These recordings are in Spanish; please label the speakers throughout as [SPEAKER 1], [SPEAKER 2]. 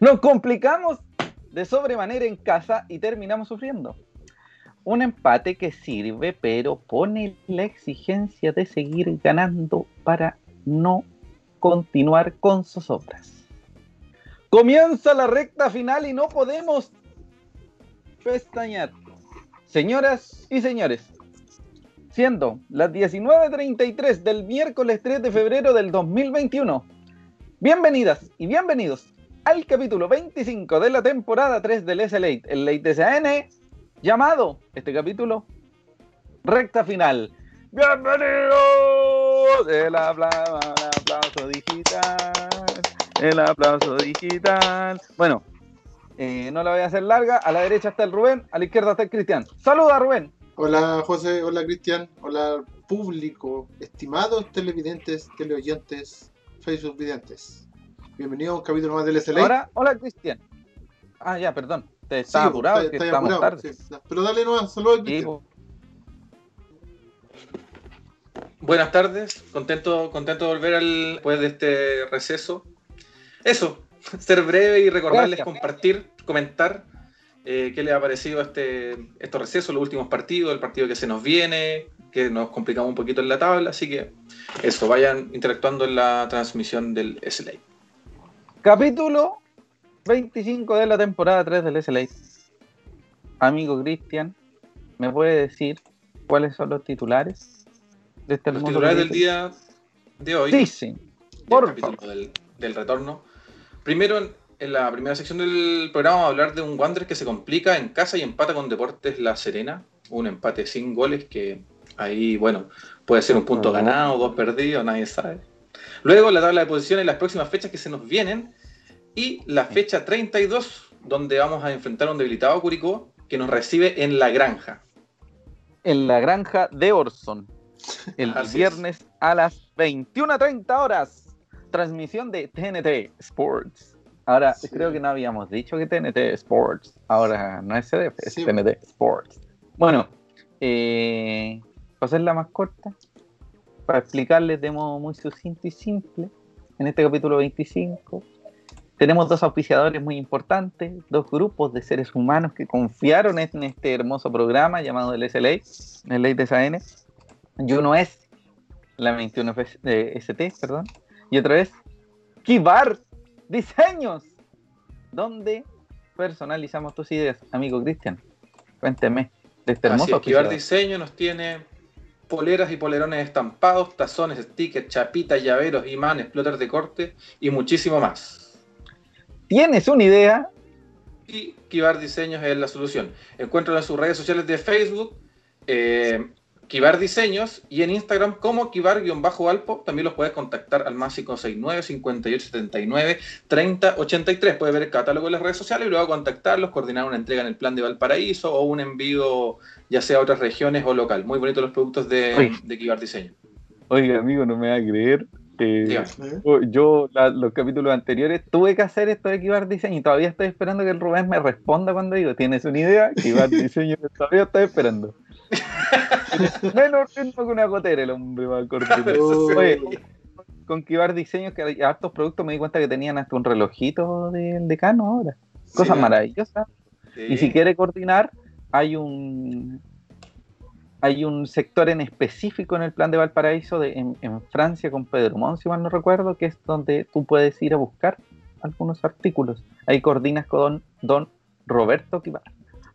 [SPEAKER 1] Nos complicamos de sobremanera en casa y terminamos sufriendo. Un empate que sirve, pero pone la exigencia de seguir ganando para no continuar con sus obras. Comienza la recta final y no podemos pestañear. Señoras y señores, siendo las 19.33 del miércoles 3 de febrero del 2021, bienvenidas y bienvenidos al capítulo 25 de la temporada 3 del S-Late, el Late SAN, llamado este capítulo Recta Final. ¡Bienvenidos! El aplauso, digital, el aplauso digital. Bueno, eh, no la voy a hacer larga. A la derecha está el Rubén, a la izquierda está el Cristian. Saluda, Rubén.
[SPEAKER 2] Hola José, hola Cristian, hola público, estimados televidentes, teleoyentes, Facebook videntes. Bienvenido a un capítulo más del SLA.
[SPEAKER 1] Ahora, hola Cristian. Ah, ya, perdón. Te estaba
[SPEAKER 2] Sí,
[SPEAKER 1] apurado,
[SPEAKER 2] está-
[SPEAKER 1] que
[SPEAKER 2] está
[SPEAKER 1] estamos
[SPEAKER 2] apurado,
[SPEAKER 1] tarde.
[SPEAKER 2] sí. Pero dale nomás, saludos
[SPEAKER 1] Sí,
[SPEAKER 2] Cristian.
[SPEAKER 3] Buenas tardes, contento, contento de volver al, después de este receso. Eso, ser breve y recordarles
[SPEAKER 1] Gracias.
[SPEAKER 3] compartir, comentar eh, qué les ha parecido este, estos recesos, los últimos partidos, el partido que se nos viene, que nos complicamos un poquito en la tabla, así que eso, vayan interactuando en la transmisión del SLA.
[SPEAKER 1] Capítulo 25 de la temporada 3 del SLA. Amigo Cristian, ¿me puede decir cuáles son los titulares de este
[SPEAKER 3] Los titulares del día de hoy.
[SPEAKER 1] Sí, sí. Por favor.
[SPEAKER 3] del, del retorno. Primero, en, la primera sección del programa, vamos a hablar de un Wander que se complica en casa y empata con Deportes La Serena. Un empate sin goles que ahí, bueno, puede ser un punto ganado, dos perdidos, nadie sabe. Luego, la tabla de posiciones, las próximas fechas que se nos vienen. Y la fecha 32, donde vamos a enfrentar a un debilitado Curicó que nos recibe en la granja.
[SPEAKER 1] En la granja de Orson. El
[SPEAKER 3] Así es.
[SPEAKER 1] viernes a las 21.30 horas. Transmisión de TNT Sports. Ahora,
[SPEAKER 2] Sí.
[SPEAKER 1] creo que no habíamos dicho que TNT Sports. Ahora no es CDF, es
[SPEAKER 2] Sí.
[SPEAKER 1] TNT Sports. Bueno, eh, para hacerla más corta, para explicarles de modo muy sucinto y simple, en este capítulo 25, tenemos dos auspiciadores muy importantes, dos grupos de seres humanos que confiaron en este hermoso programa llamado el SLA, el Ley de SAN, y uno es la 21 de ST, perdón, y otro es Kibar Diseños, donde personalizamos tus ideas. Amigo Cristian, cuénteme de este hermoso
[SPEAKER 3] Así es, Kibar
[SPEAKER 1] auspiciador.
[SPEAKER 3] Diseño nos tiene poleras y polerones estampados, tazones, stickers, chapitas, llaveros, imanes, plotters de corte y muchísimo más.
[SPEAKER 1] ¿Tienes una idea?
[SPEAKER 3] Y Kibar Diseños es la solución. Encuéntralo en sus redes sociales de Facebook, eh, Kibar Diseños, y en Instagram como Kibar-Alpo. También los puedes contactar al más 569 5879 3083. Puedes ver el catálogo en las redes sociales y luego contactarlos, coordinar una entrega en el plan de Valparaíso o un envío ya sea a otras regiones o local. Muy bonitos los productos de,
[SPEAKER 1] Oye.
[SPEAKER 3] de Kibar Diseño.
[SPEAKER 1] Oiga, amigo, no me va a creer. eh, yo la- los capítulos anteriores tuve que hacer esto de Kibar Diseño y todavía estoy esperando que el Rubén me responda cuando digo, ¿tienes una idea? Kibar Diseño todavía estoy esperando. Menos ritmo que una gotera el hombre va a cortar. Con Kibar Diseños, que hay hartos productos, me di cuenta que tenían hasta un relojito del decano ahora. Cosas
[SPEAKER 3] Sí.
[SPEAKER 1] maravillosas.
[SPEAKER 3] Sí.
[SPEAKER 1] Y si quiere coordinar, hay un hay un sector en específico en el plan de Valparaíso de, en, en Francia con Pedro Mon, si mal no recuerdo, que es donde tú puedes ir a buscar algunos artículos. Ahí coordinas con don, don Roberto Kibar.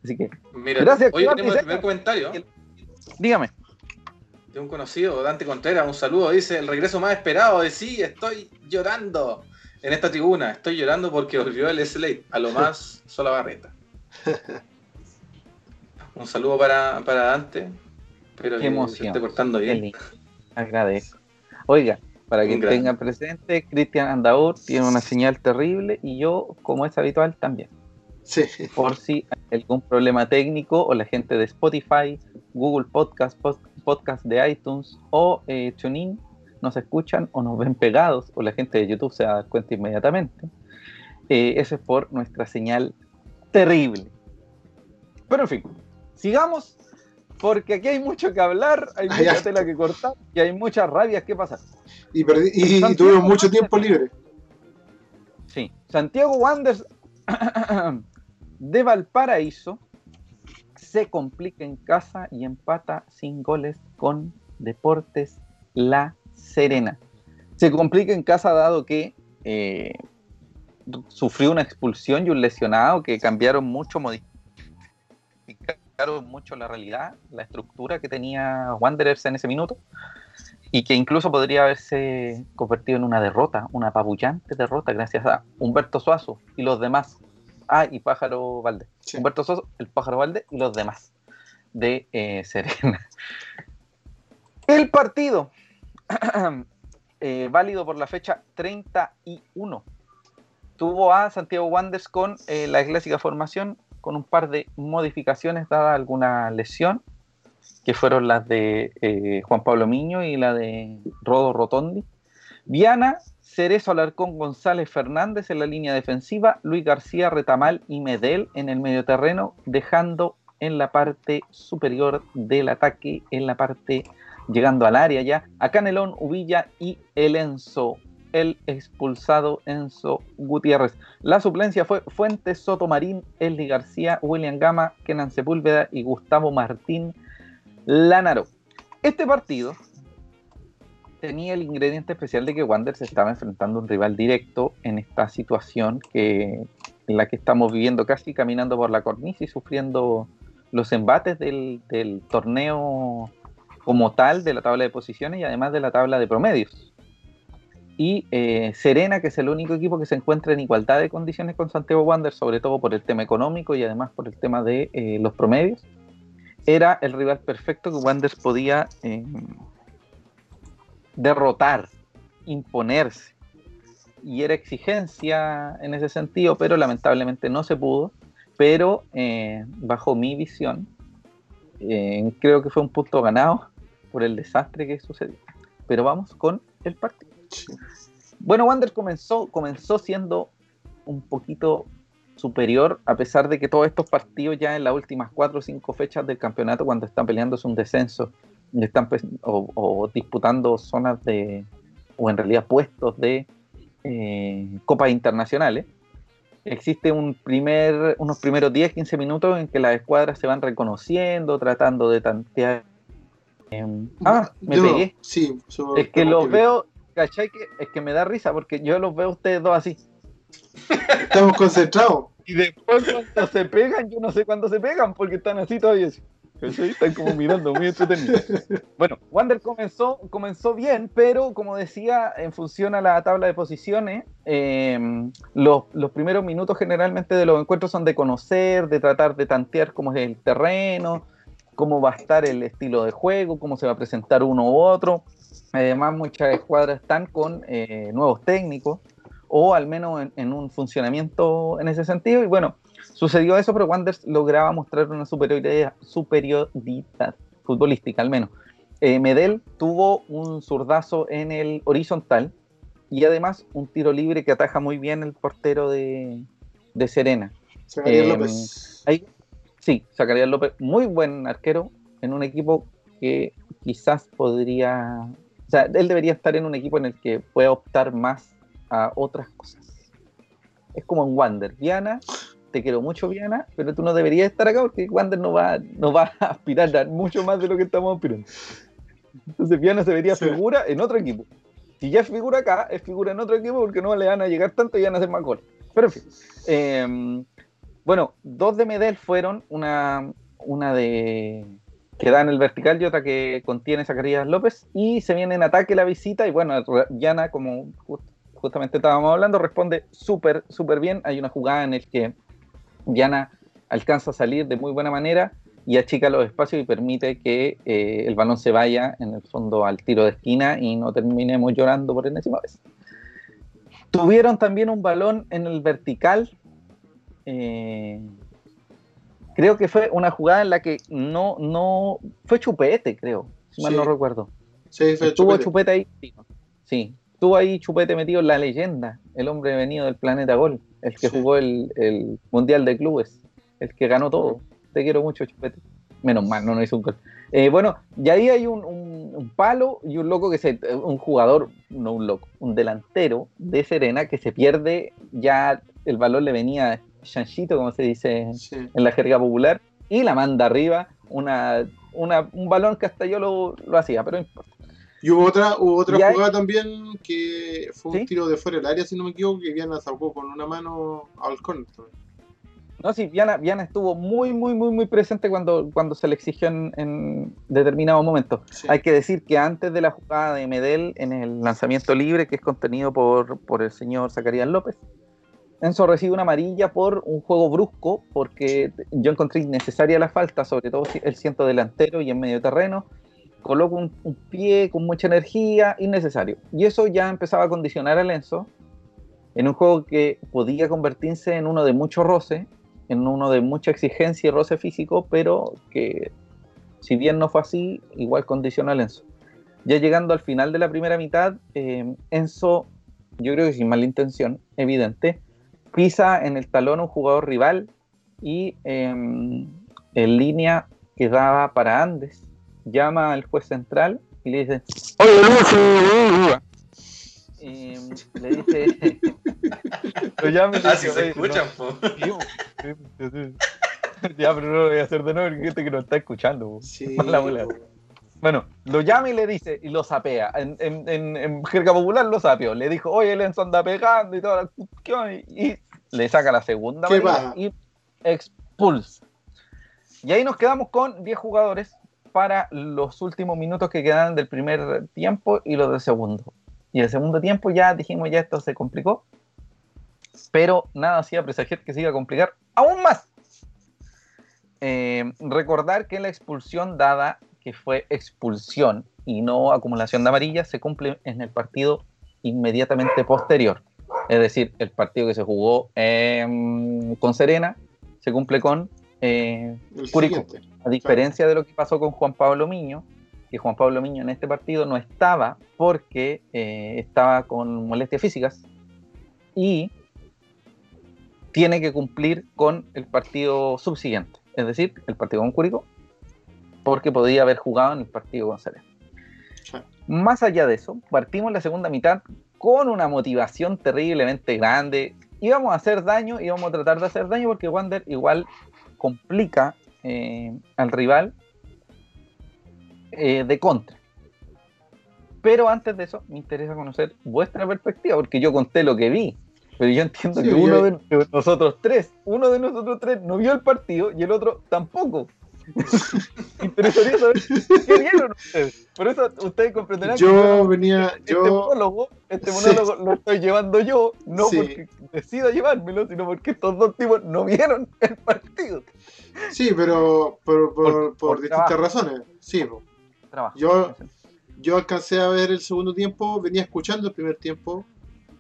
[SPEAKER 1] Así que,
[SPEAKER 3] Mira,
[SPEAKER 1] Gracias,
[SPEAKER 3] hoy tenemos el primer comentario.
[SPEAKER 1] Dígame.
[SPEAKER 3] de un conocido, Dante Contreras, un saludo, dice, el regreso más esperado de sí, estoy llorando en esta tribuna, estoy llorando porque volvió el Slate, a lo más sola barreta. Un saludo para, para Dante, espero
[SPEAKER 1] Qué
[SPEAKER 3] que
[SPEAKER 1] emoción.
[SPEAKER 3] se esté portando bien.
[SPEAKER 1] Agradezco. Oiga, para que tengan presente, Cristian Andaur tiene una señal terrible y yo, como es habitual, también.
[SPEAKER 2] Sí.
[SPEAKER 1] por si hay algún problema técnico o la gente de Spotify, Google Podcast, Podcast de iTunes o eh, TuneIn nos escuchan o nos ven pegados o la gente de YouTube se da cuenta inmediatamente. Eh, eso es por nuestra señal terrible. Pero en fin, sigamos porque aquí hay mucho que hablar, hay mucha tela que cortar y hay muchas rabias que pasar.
[SPEAKER 2] Y, y, tuvimos mucho tiempo libre.
[SPEAKER 1] Sí, Santiago Wanderers de Valparaíso se complica en casa y empata sin goles con Deportes La Serena. Se complica en casa dado que eh, sufrió una expulsión y un lesionado que cambiaron mucho, modificaron mucho la realidad, la estructura que tenía Wanderers en ese minuto y que incluso podría haberse convertido en una derrota, una apabullante derrota gracias a Humberto Suazo y los demás. Ah, y Pájaro Valde. Humberto Suazo, el Pájaro Valde y los demás de eh, Serena. El partido, eh, válido por la fecha 31 tuvo a Santiago Wanderers con eh, la clásica formación, con un par de modificaciones dada alguna lesión, que fueron las de Juan Pablo Miño y la de Rodo Rotondi. Viana, Cerezo Alarcón González Fernández en la línea defensiva, Luis García Retamal y Medel en el medio terreno, dejando en la parte superior del ataque, en la parte llegando al área ya, a Canelón, Uvilla y Elenzo el expulsado Enzo Gutiérrez. La suplencia fue Fuentes Sotomarín, Eli García, William Gama, Kenan Sepúlveda y Gustavo Martín Lánaro. Este partido tenía el ingrediente especial de que Wander se estaba enfrentando a un rival directo en esta situación que, en la que estamos viviendo casi caminando por la cornisa y sufriendo los embates del, torneo como tal de la tabla de posiciones y además de la tabla de promedios. Y eh, Serena, que es el único equipo que se encuentra en igualdad de condiciones con Santiago Wander, sobre todo por el tema económico y además por el tema de eh, los promedios, era el rival perfecto que Wander podía eh, derrotar, imponerse. Y era exigencia en ese sentido, pero lamentablemente no se pudo. Pero bajo mi visión, creo que fue un punto ganado por el desastre que sucedió. Pero vamos con el partido. Bueno, Wander comenzó, comenzó siendo un poquito superior, a pesar de que todos estos partidos ya en las últimas cuatro o cinco fechas del campeonato, cuando están peleándose un descenso están o, disputando zonas de, o en realidad puestos de eh, copas internacionales, existe un primer, unos primeros 10, 15 minutos en que las escuadras se van reconociendo, tratando de tantear. Em, ah, me pegué.
[SPEAKER 2] Sí,
[SPEAKER 1] es que los veo, ¿cachai? Que, es que me da risa porque yo los veo ustedes dos así.
[SPEAKER 2] Estamos concentrados.
[SPEAKER 1] Y después cuando se pegan, yo no sé cuándo se pegan porque están así todavía. Así. Están como mirando, muy entretenidos. Bueno, Wander comenzó, comenzó bien, pero como decía, en función a la tabla de posiciones, em, los, los, primeros minutos generalmente de los encuentros son de conocer, de tratar de tantear cómo es el terreno, cómo va a estar el estilo de juego, cómo se va a presentar uno u otro. Además, muchas escuadras están con eh, nuevos técnicos o al menos en, un funcionamiento en ese sentido. Y bueno, sucedió eso, pero Wanderers lograba mostrar una superioridad, superioridad futbolística al menos. Eh, Medel tuvo un zurdazo en el horizontal y además un tiro libre que ataja muy bien el portero de, Serena.
[SPEAKER 2] Em, López.
[SPEAKER 1] sí, Zacarías López, muy buen arquero en un equipo que quizás podría o sea, él debería estar en un equipo en el que pueda optar más a otras cosas. Es como en Wander. Viana, te quiero mucho, Viana, pero tú no deberías estar acá porque Wander no va, no va a aspirar a mucho más de lo que estamos aspirando. Entonces Viana se vería figura en otro equipo. Si ya es figura acá, es figura en otro equipo porque no le van a llegar tanto y van a hacer más goles. Pero en fin. Em, bueno, dos de Medel fueron una, una de que da en el vertical y otra que contiene Zacarías López. Y se viene en ataque la visita. Y bueno, Yana, como justamente estábamos hablando, responde súper, súper bien. Hay una jugada en la que Yana alcanza a salir de muy buena manera y achica los espacios y permite que eh, el balón se vaya en el fondo al tiro de esquina y no terminemos llorando por enésima vez. Tuvieron también un balón en el vertical. Eh, creo que fue una jugada en la que no, no, fue Chupete, creo, si mal no recuerdo.
[SPEAKER 2] Sí, fue
[SPEAKER 1] Estuvo Chupete. ahí, sí, estuvo ahí Chupete metido en la leyenda, el hombre venido del planeta Gol, el que jugó el, Mundial de Clubes, el que ganó todo. Te quiero mucho, Chupete. Menos mal, no, no hizo un gol. Eh, bueno, y ahí hay un, un- un palo y un loco que se. Un jugador, no un loco, un delantero de Serena que se pierde. Ya el balón le venía chanchito, como se dice
[SPEAKER 2] Sí.
[SPEAKER 1] en la jerga popular, y la manda arriba. Una, una- un balón que hasta yo lo, lo hacía, pero no importa.
[SPEAKER 2] Y hubo otra, hubo otra
[SPEAKER 1] hay-
[SPEAKER 2] jugada también que fue un
[SPEAKER 1] ¿Sí?
[SPEAKER 2] tiro de fuera del área, si no me equivoco, que Viana sacó con una mano al córner.
[SPEAKER 1] No, sí, Viana, Viana estuvo muy, muy, muy, muy presente cuando, cuando se le exigió en, en determinado momento.
[SPEAKER 2] Sí.
[SPEAKER 1] Hay que decir que antes de la jugada de Medel en el lanzamiento libre, que es contenido por, por el señor Zacarías López, Enzo recibe una amarilla por un juego brusco, porque yo encontré innecesaria la falta, sobre todo el ciento delantero y en medio terreno. Coloca un, pie con mucha energía, innecesario. Y eso ya empezaba a condicionar al Enzo en un juego que podía convertirse en uno de mucho roce, en uno de mucha exigencia y roce físico, pero que si bien no fue así, igual condicionó al Enzo. Ya llegando al final de la primera mitad, eh, Enzo, yo creo que sin mala intención, evidente, pisa en el talón a un jugador rival y eh, en línea que daba para Andes, llama al juez central y le dice, oye Lucho, eh, le dice, lo llama y le
[SPEAKER 3] Ah,
[SPEAKER 1] dice,
[SPEAKER 3] se
[SPEAKER 1] "Oye,
[SPEAKER 3] escuchan, po.
[SPEAKER 1] ya, pero no lo voy a hacer de nuevo porque gente que no está escuchando. po.
[SPEAKER 2] Sí, po.
[SPEAKER 1] Bueno, lo llama y le dice, y lo sapea. En, en, en, en jerga popular lo sapeó. Le dijo, oye, el Enzo anda pegando y toda la cuestión. Y, y le saca la segunda y expulsa. Y ahí nos quedamos con 10 jugadores para los últimos minutos que quedan del primer tiempo y los del segundo. Y el segundo tiempo ya dijimos, ya esto se complicó. Pero nada hacía presagiar que se iba a complicar aún más. Eh, recordar que la expulsión dada, que fue expulsión y no acumulación de amarillas, se cumple en el partido inmediatamente posterior. Es decir, el partido que se jugó em, con Serena se cumple con, eh, Curicó.
[SPEAKER 2] siguiente.
[SPEAKER 1] A diferencia de lo que pasó con Juan Pablo Miño, que Juan Pablo Miño en este partido no estaba porque eh, estaba con molestias físicas y tiene que cumplir con el partido subsiguiente, es decir, el partido con Curicó, porque podía haber jugado en el partido con Serena.
[SPEAKER 2] Sí.
[SPEAKER 1] Más allá de eso, partimos la segunda mitad con una motivación terriblemente grande. Íbamos a hacer daño, íbamos a tratar de hacer daño porque Wander igual complica eh, al rival eh, de contra. Pero antes de eso, me interesa conocer vuestra perspectiva, porque yo conté lo que vi. Pero yo entiendo
[SPEAKER 2] Sí,
[SPEAKER 1] que uno de nosotros tres, uno de nosotros tres no vio el partido y el otro tampoco. Interesaría saber qué vieron ustedes. Por eso ustedes comprenderán que
[SPEAKER 2] Yo venía,
[SPEAKER 1] este
[SPEAKER 2] yo,
[SPEAKER 1] monólogo, este
[SPEAKER 2] Sí.
[SPEAKER 1] monólogo lo estoy llevando yo, no
[SPEAKER 2] Sí.
[SPEAKER 1] porque decida llevármelo, sino porque estos dos tipos no vieron el partido.
[SPEAKER 2] sí, pero por, por,
[SPEAKER 1] Por-
[SPEAKER 2] distintas
[SPEAKER 1] trabajo.
[SPEAKER 2] razones. Sí.
[SPEAKER 1] Trabajo.
[SPEAKER 2] Yo- yo alcancé a ver el segundo tiempo, venía escuchando el primer tiempo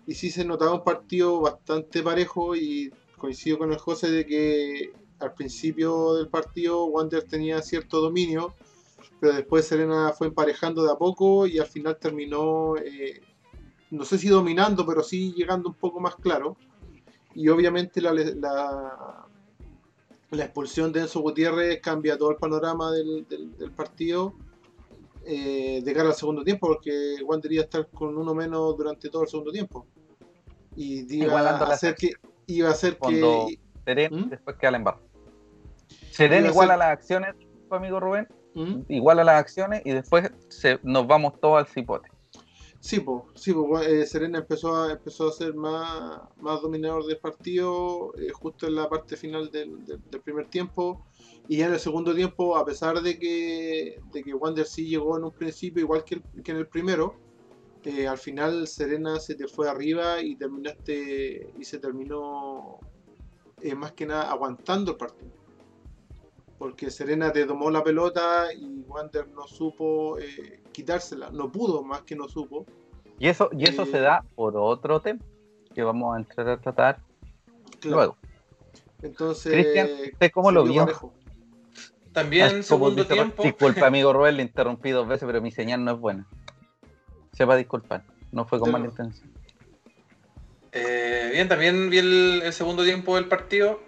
[SPEAKER 2] y sí se notaba un partido bastante parejo y coincido con el José de que al principio del partido Wander tenía cierto dominio, pero después Serena fue emparejando de a poco y al final terminó, eh, no sé si dominando, pero sí llegando un poco más claro. Y obviamente la, la, la expulsión de Enzo Gutiérrez cambia todo el panorama del, del- del partido eh, de cara al segundo tiempo, porque Wander iba a estar con uno menos durante todo el segundo tiempo. Y iba
[SPEAKER 1] Igualando
[SPEAKER 2] a hacer que iba a hacer que
[SPEAKER 1] Serena
[SPEAKER 2] ¿Mm?
[SPEAKER 1] después queda. Serena
[SPEAKER 2] Iba a
[SPEAKER 1] igual a las acciones, amigo Rubén,
[SPEAKER 2] ¿Mm?
[SPEAKER 1] igual a las acciones y después se, nos vamos todos al cipote.
[SPEAKER 2] Sí, pues, sí, po, eh, Serena empezó a, empezó a ser más, más dominador del partido eh, justo en la parte final del, del- del primer tiempo. Y ya en el segundo tiempo, a pesar de que, de que Wander sí llegó en un principio igual que, el- que en el primero, eh, al final Serena se te fue arriba y terminaste y se terminó eh, más que nada aguantando el partido. Porque Serena te tomó la pelota y Wander no supo eh, quitársela, no pudo más que no supo.
[SPEAKER 1] Y eso, y eso
[SPEAKER 2] Eh,
[SPEAKER 1] se da por otro tema que vamos a entrar a tratar
[SPEAKER 2] Claro.
[SPEAKER 1] luego.
[SPEAKER 2] Entonces,
[SPEAKER 1] Cristian, ¿usted cómo lo
[SPEAKER 2] vio parejo.
[SPEAKER 3] También
[SPEAKER 1] Ah, como
[SPEAKER 3] segundo
[SPEAKER 1] dice-
[SPEAKER 3] tiempo.
[SPEAKER 1] Disculpa, amigo Rubén, le interrumpí dos veces, pero mi señal no es buena. Sepa disculpar, no fue con mala intención.
[SPEAKER 3] Eh, bien, también vi el, el segundo tiempo del partido.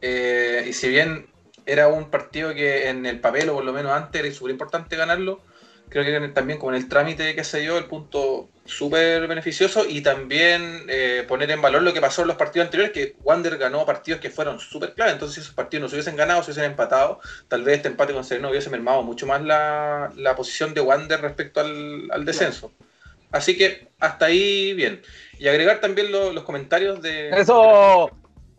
[SPEAKER 3] eh, y si bien era un partido que en el papel, o por lo menos antes, era súper importante ganarlo. Creo que también como en el trámite que se dio, el punto súper beneficioso y también eh, poner en valor lo que pasó en los partidos anteriores, que Wander ganó partidos que fueron súper clave, entonces si esos partidos no se hubiesen ganado, se hubiesen empatado, tal vez este empate con Sereno hubiese mermado mucho más la, posición de Wander respecto al, descenso. Así que hasta ahí bien. Y agregar también los comentarios de...
[SPEAKER 1] Eso,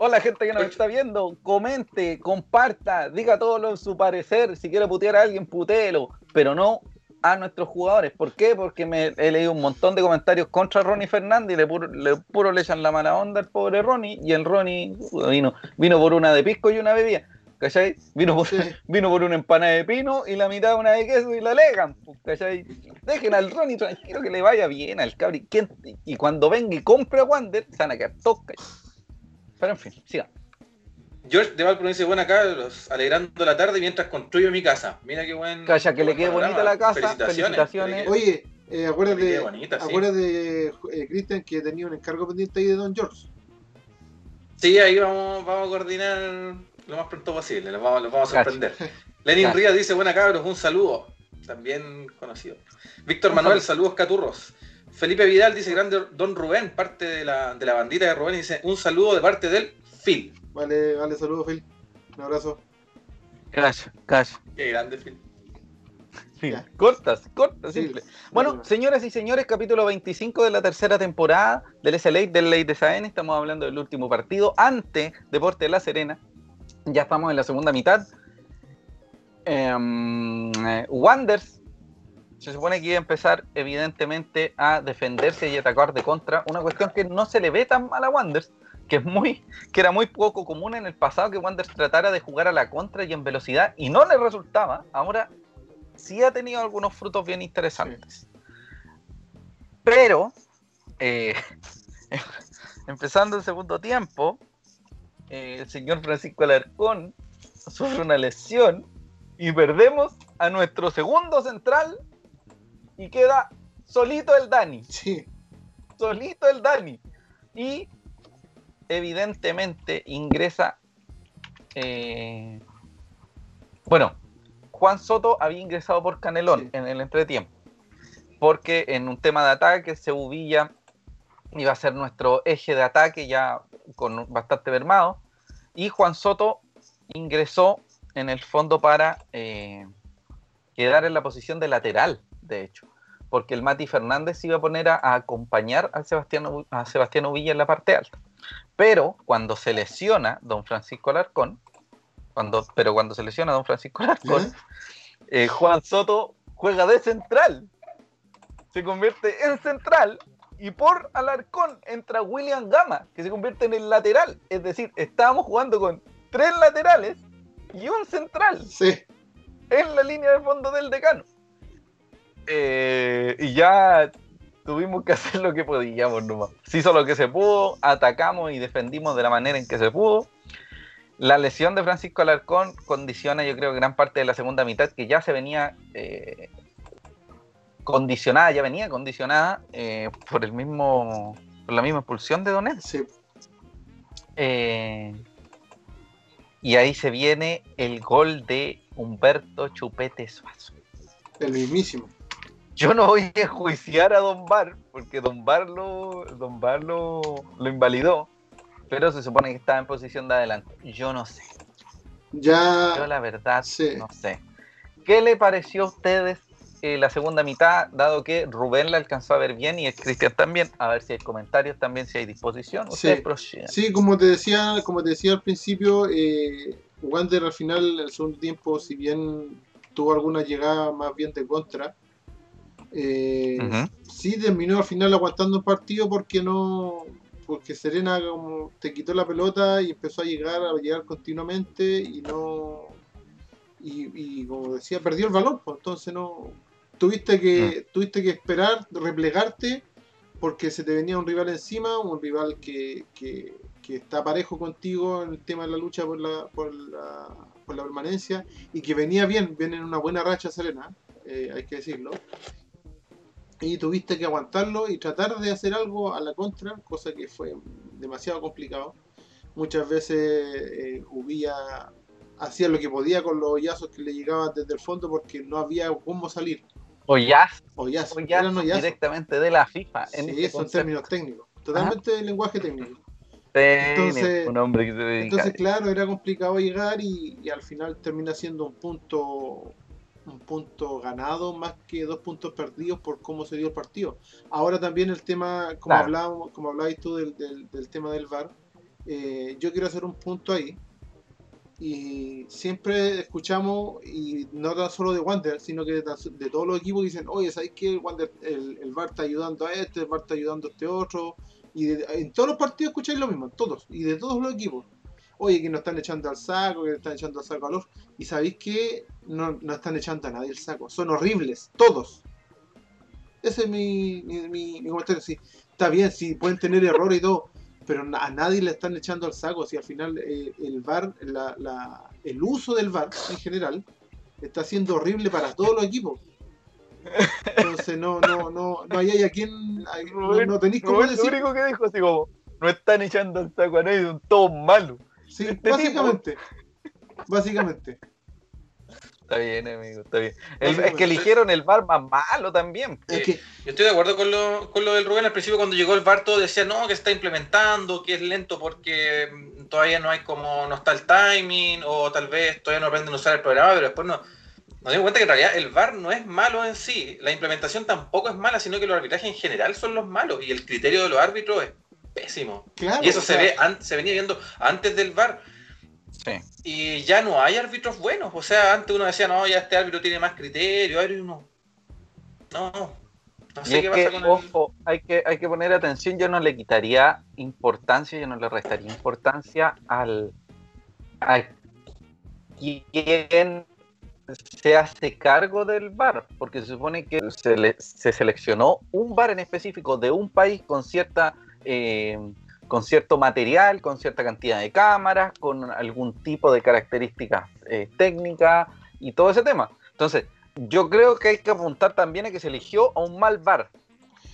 [SPEAKER 1] Hola gente que nos está viendo, comente, comparta, diga todo lo su parecer, si quiere putear a alguien, putéelo, pero no a nuestros jugadores. ¿Por qué? Porque me he leído un montón de comentarios contra Ronnie Fernández y le puro le, puro le echan la mala onda al pobre Ronnie y el Ronnie vino, vino por una de pisco y una bebida. ¿Cachai? Vino por, vino por una empanada de pino y la mitad una de queso y la legan. ¿Cachai? Dejen al Ronnie tranquilo que le vaya bien al cabri. Y cuando venga y compre a Wander, se van a quedar todos pero en fin, siga.
[SPEAKER 3] George de Valpro dice, buena Carlos, alegrando la tarde mientras construyo mi casa. Mira qué buen.
[SPEAKER 1] Calla, que le quede bonita la casa. Felicitaciones.
[SPEAKER 2] Oye, eh, acuérdate, acuérdate eh, Cristian, que tenía un encargo pendiente ahí de Don George.
[SPEAKER 3] Sí, ahí vamos, vamos a coordinar lo más pronto posible, los vamos, vamos a sorprender. Lenin Ríos dice, buena cabros, un saludo. También conocido. Víctor Manuel, saludos caturros. Felipe Vidal dice, grande Don Rubén, parte de la, de la bandita de Rubén, dice, un saludo de parte del Phil.
[SPEAKER 2] Vale, vale, saludos Phil. Un abrazo.
[SPEAKER 1] Gracias, gracias.
[SPEAKER 3] Qué grande Phil.
[SPEAKER 1] Cortas, cortas, simple. Bueno, señoras y señores, capítulo 25 de la tercera temporada del SLA del Ley de Saen. Estamos hablando del último partido ante Deporte de La Serena. Ya estamos en la segunda mitad. Em, eh, Wanders se supone que iba a empezar evidentemente a defenderse y atacar de contra, una cuestión que no se le ve tan mal a Wanders, que es muy que era muy poco común en el pasado que Wanders tratara de jugar a la contra y en velocidad y no le resultaba. Ahora sí ha tenido algunos frutos bien interesantes. Pero eh, empezando el segundo tiempo, eh, el señor Francisco Alarcón sufre una lesión y perdemos a nuestro segundo central y queda solito el Dani.
[SPEAKER 2] Sí.
[SPEAKER 1] Solito el Dani. Y evidentemente ingresa. Eh, bueno, Juan Soto había ingresado por Canelón en el entretiempo. Porque en un tema de ataque, Sevilla iba a ser nuestro eje de ataque ya con bastante mermado. Y Juan Soto ingresó en el fondo para eh, quedar en la posición de lateral de hecho, porque el Mati Fernández iba a poner a, acompañar a Sebastián, a Sebastián Uvilla en la parte alta. Pero cuando se lesiona don Francisco Alarcón, cuando, pero cuando se lesiona don Francisco Alarcón, eh, Juan Soto juega de central, se convierte en central y por Alarcón entra William Gama, que se convierte en el lateral. Es decir, estábamos jugando con tres laterales y un central.
[SPEAKER 2] Sí.
[SPEAKER 1] En la línea de fondo del decano. Eh, y ya tuvimos que hacer lo que podíamos nomás. Se hizo lo que se pudo, atacamos y defendimos de la manera en que se pudo. La lesión de Francisco Alarcón condiciona, yo creo, gran parte de la segunda mitad, que ya se venía eh, condicionada, ya venía condicionada eh, por el mismo, por la misma expulsión de Donel.
[SPEAKER 2] Sí.
[SPEAKER 1] y ahí se viene el gol de Humberto Chupete Suazo.
[SPEAKER 2] El mismísimo
[SPEAKER 1] yo no voy a enjuiciar a Don Bar, porque Don Bar lo, Don Bar lo, invalidó, pero se supone que estaba en posición de adelante. Yo no sé.
[SPEAKER 2] Ya.
[SPEAKER 1] Yo la verdad no sé. ¿Qué le pareció a ustedes eh, la segunda mitad, dado que Rubén la alcanzó a ver bien y el Cristian también? A ver si hay comentarios también, si hay disposición.
[SPEAKER 2] Sí, sí como te decía, como te decía al principio, eh, Wander al final, el segundo tiempo, si bien tuvo alguna llegada más bien de contra, eh, Sí terminó al final aguantando un partido porque no porque Serena como te quitó la pelota y empezó a llegar a llegar continuamente y no y, como decía perdió el balón pues, entonces no tuviste que mm. tuviste que esperar replegarte porque se te venía un rival encima un rival que, que, está parejo contigo en el tema de la lucha por la, por la, por la permanencia y que venía bien viene en una buena racha Serena eh, hay que decirlo y tuviste que aguantarlo y tratar de hacer algo a la contra, cosa que fue demasiado complicado. Muchas veces eh, hacía lo que podía con los hoyazos que le llegaban desde el fondo porque no había cómo salir.
[SPEAKER 1] Hoyaz,
[SPEAKER 2] Hoyazos, hoyazos.
[SPEAKER 1] directamente de la FIFA. en
[SPEAKER 2] Sí,
[SPEAKER 1] este concepto.
[SPEAKER 2] términos técnicos, totalmente de lenguaje técnico. Entonces-
[SPEAKER 1] un hombre que se.
[SPEAKER 2] Entonces, claro, era complicado llegar y, y al final termina siendo un punto un punto ganado más que dos puntos perdidos por cómo se dio el partido. Ahora también el tema, como
[SPEAKER 1] Claro.
[SPEAKER 2] hablábamos, como hablabas tú del, del- del tema del VAR, eh, yo quiero hacer un punto ahí. Y siempre escuchamos, y no tan solo de Wander, sino que de, todos los equipos dicen, oye, ¿sabes qué? El, Wander, el, el VAR está ayudando a este, el VAR está ayudando a este otro. Y de- en todos los partidos escucháis lo mismo, todos, y de todos los equipos. Oye, que nos están echando al saco, que nos están echando al saco a los. Y sabéis que no, no están echando a nadie el saco, son horribles, todos. Ese es mi, mi, mi- mi comentario. Sí, está bien, sí, pueden tener errores y todo, pero a nadie le están echando al saco. Si al final eh, el VAR, la, la- el uso del VAR en general, está siendo horrible para todos los equipos. Entonces no, no, no, no hay a quien, no, no tenéis
[SPEAKER 1] Rubén lo único que dijo así como, no están echando el saco a nadie, son todos malos.
[SPEAKER 2] Sí,
[SPEAKER 1] este
[SPEAKER 2] básicamente. Básicamente.
[SPEAKER 1] Está bien, amigo, está bien. El- es que eligieron el bar más malo también.
[SPEAKER 2] Es que,
[SPEAKER 3] Yo estoy de acuerdo con lo, con lo del Rubén. Al principio, cuando llegó el VAR, todo decía no, que se está implementando, que es lento porque mm, todavía no hay como, no está el timing, o tal vez todavía no aprenden a usar el programa, pero después no. Nos dimos cuenta que en realidad el VAR no es malo en sí, la implementación tampoco es mala, sino que los arbitrajes en general son los malos y el criterio de los árbitros es pésimo.
[SPEAKER 2] claro.
[SPEAKER 3] Y eso
[SPEAKER 2] o
[SPEAKER 3] se
[SPEAKER 2] sea,
[SPEAKER 3] ve, an- se venía viendo antes del VAR.
[SPEAKER 1] Sí.
[SPEAKER 3] Y ya no hay árbitros buenos. O sea, antes uno decía, no, ya este árbitro tiene más criterio. Ahora uno. No, no. Sé
[SPEAKER 1] es
[SPEAKER 3] qué
[SPEAKER 1] que,
[SPEAKER 3] pasa con el.
[SPEAKER 1] ojo, hay que, hay que poner atención, yo no le quitaría importancia, yo no le restaría importancia al a quien se hace cargo del bar, porque se supone que se, le- se seleccionó un bar en específico de un país con cierta eh, con cierto material, con cierta cantidad de cámaras, con algún tipo de características eh, técnicas y todo ese tema. Entonces, yo creo que hay que apuntar también a que se eligió a un mal bar.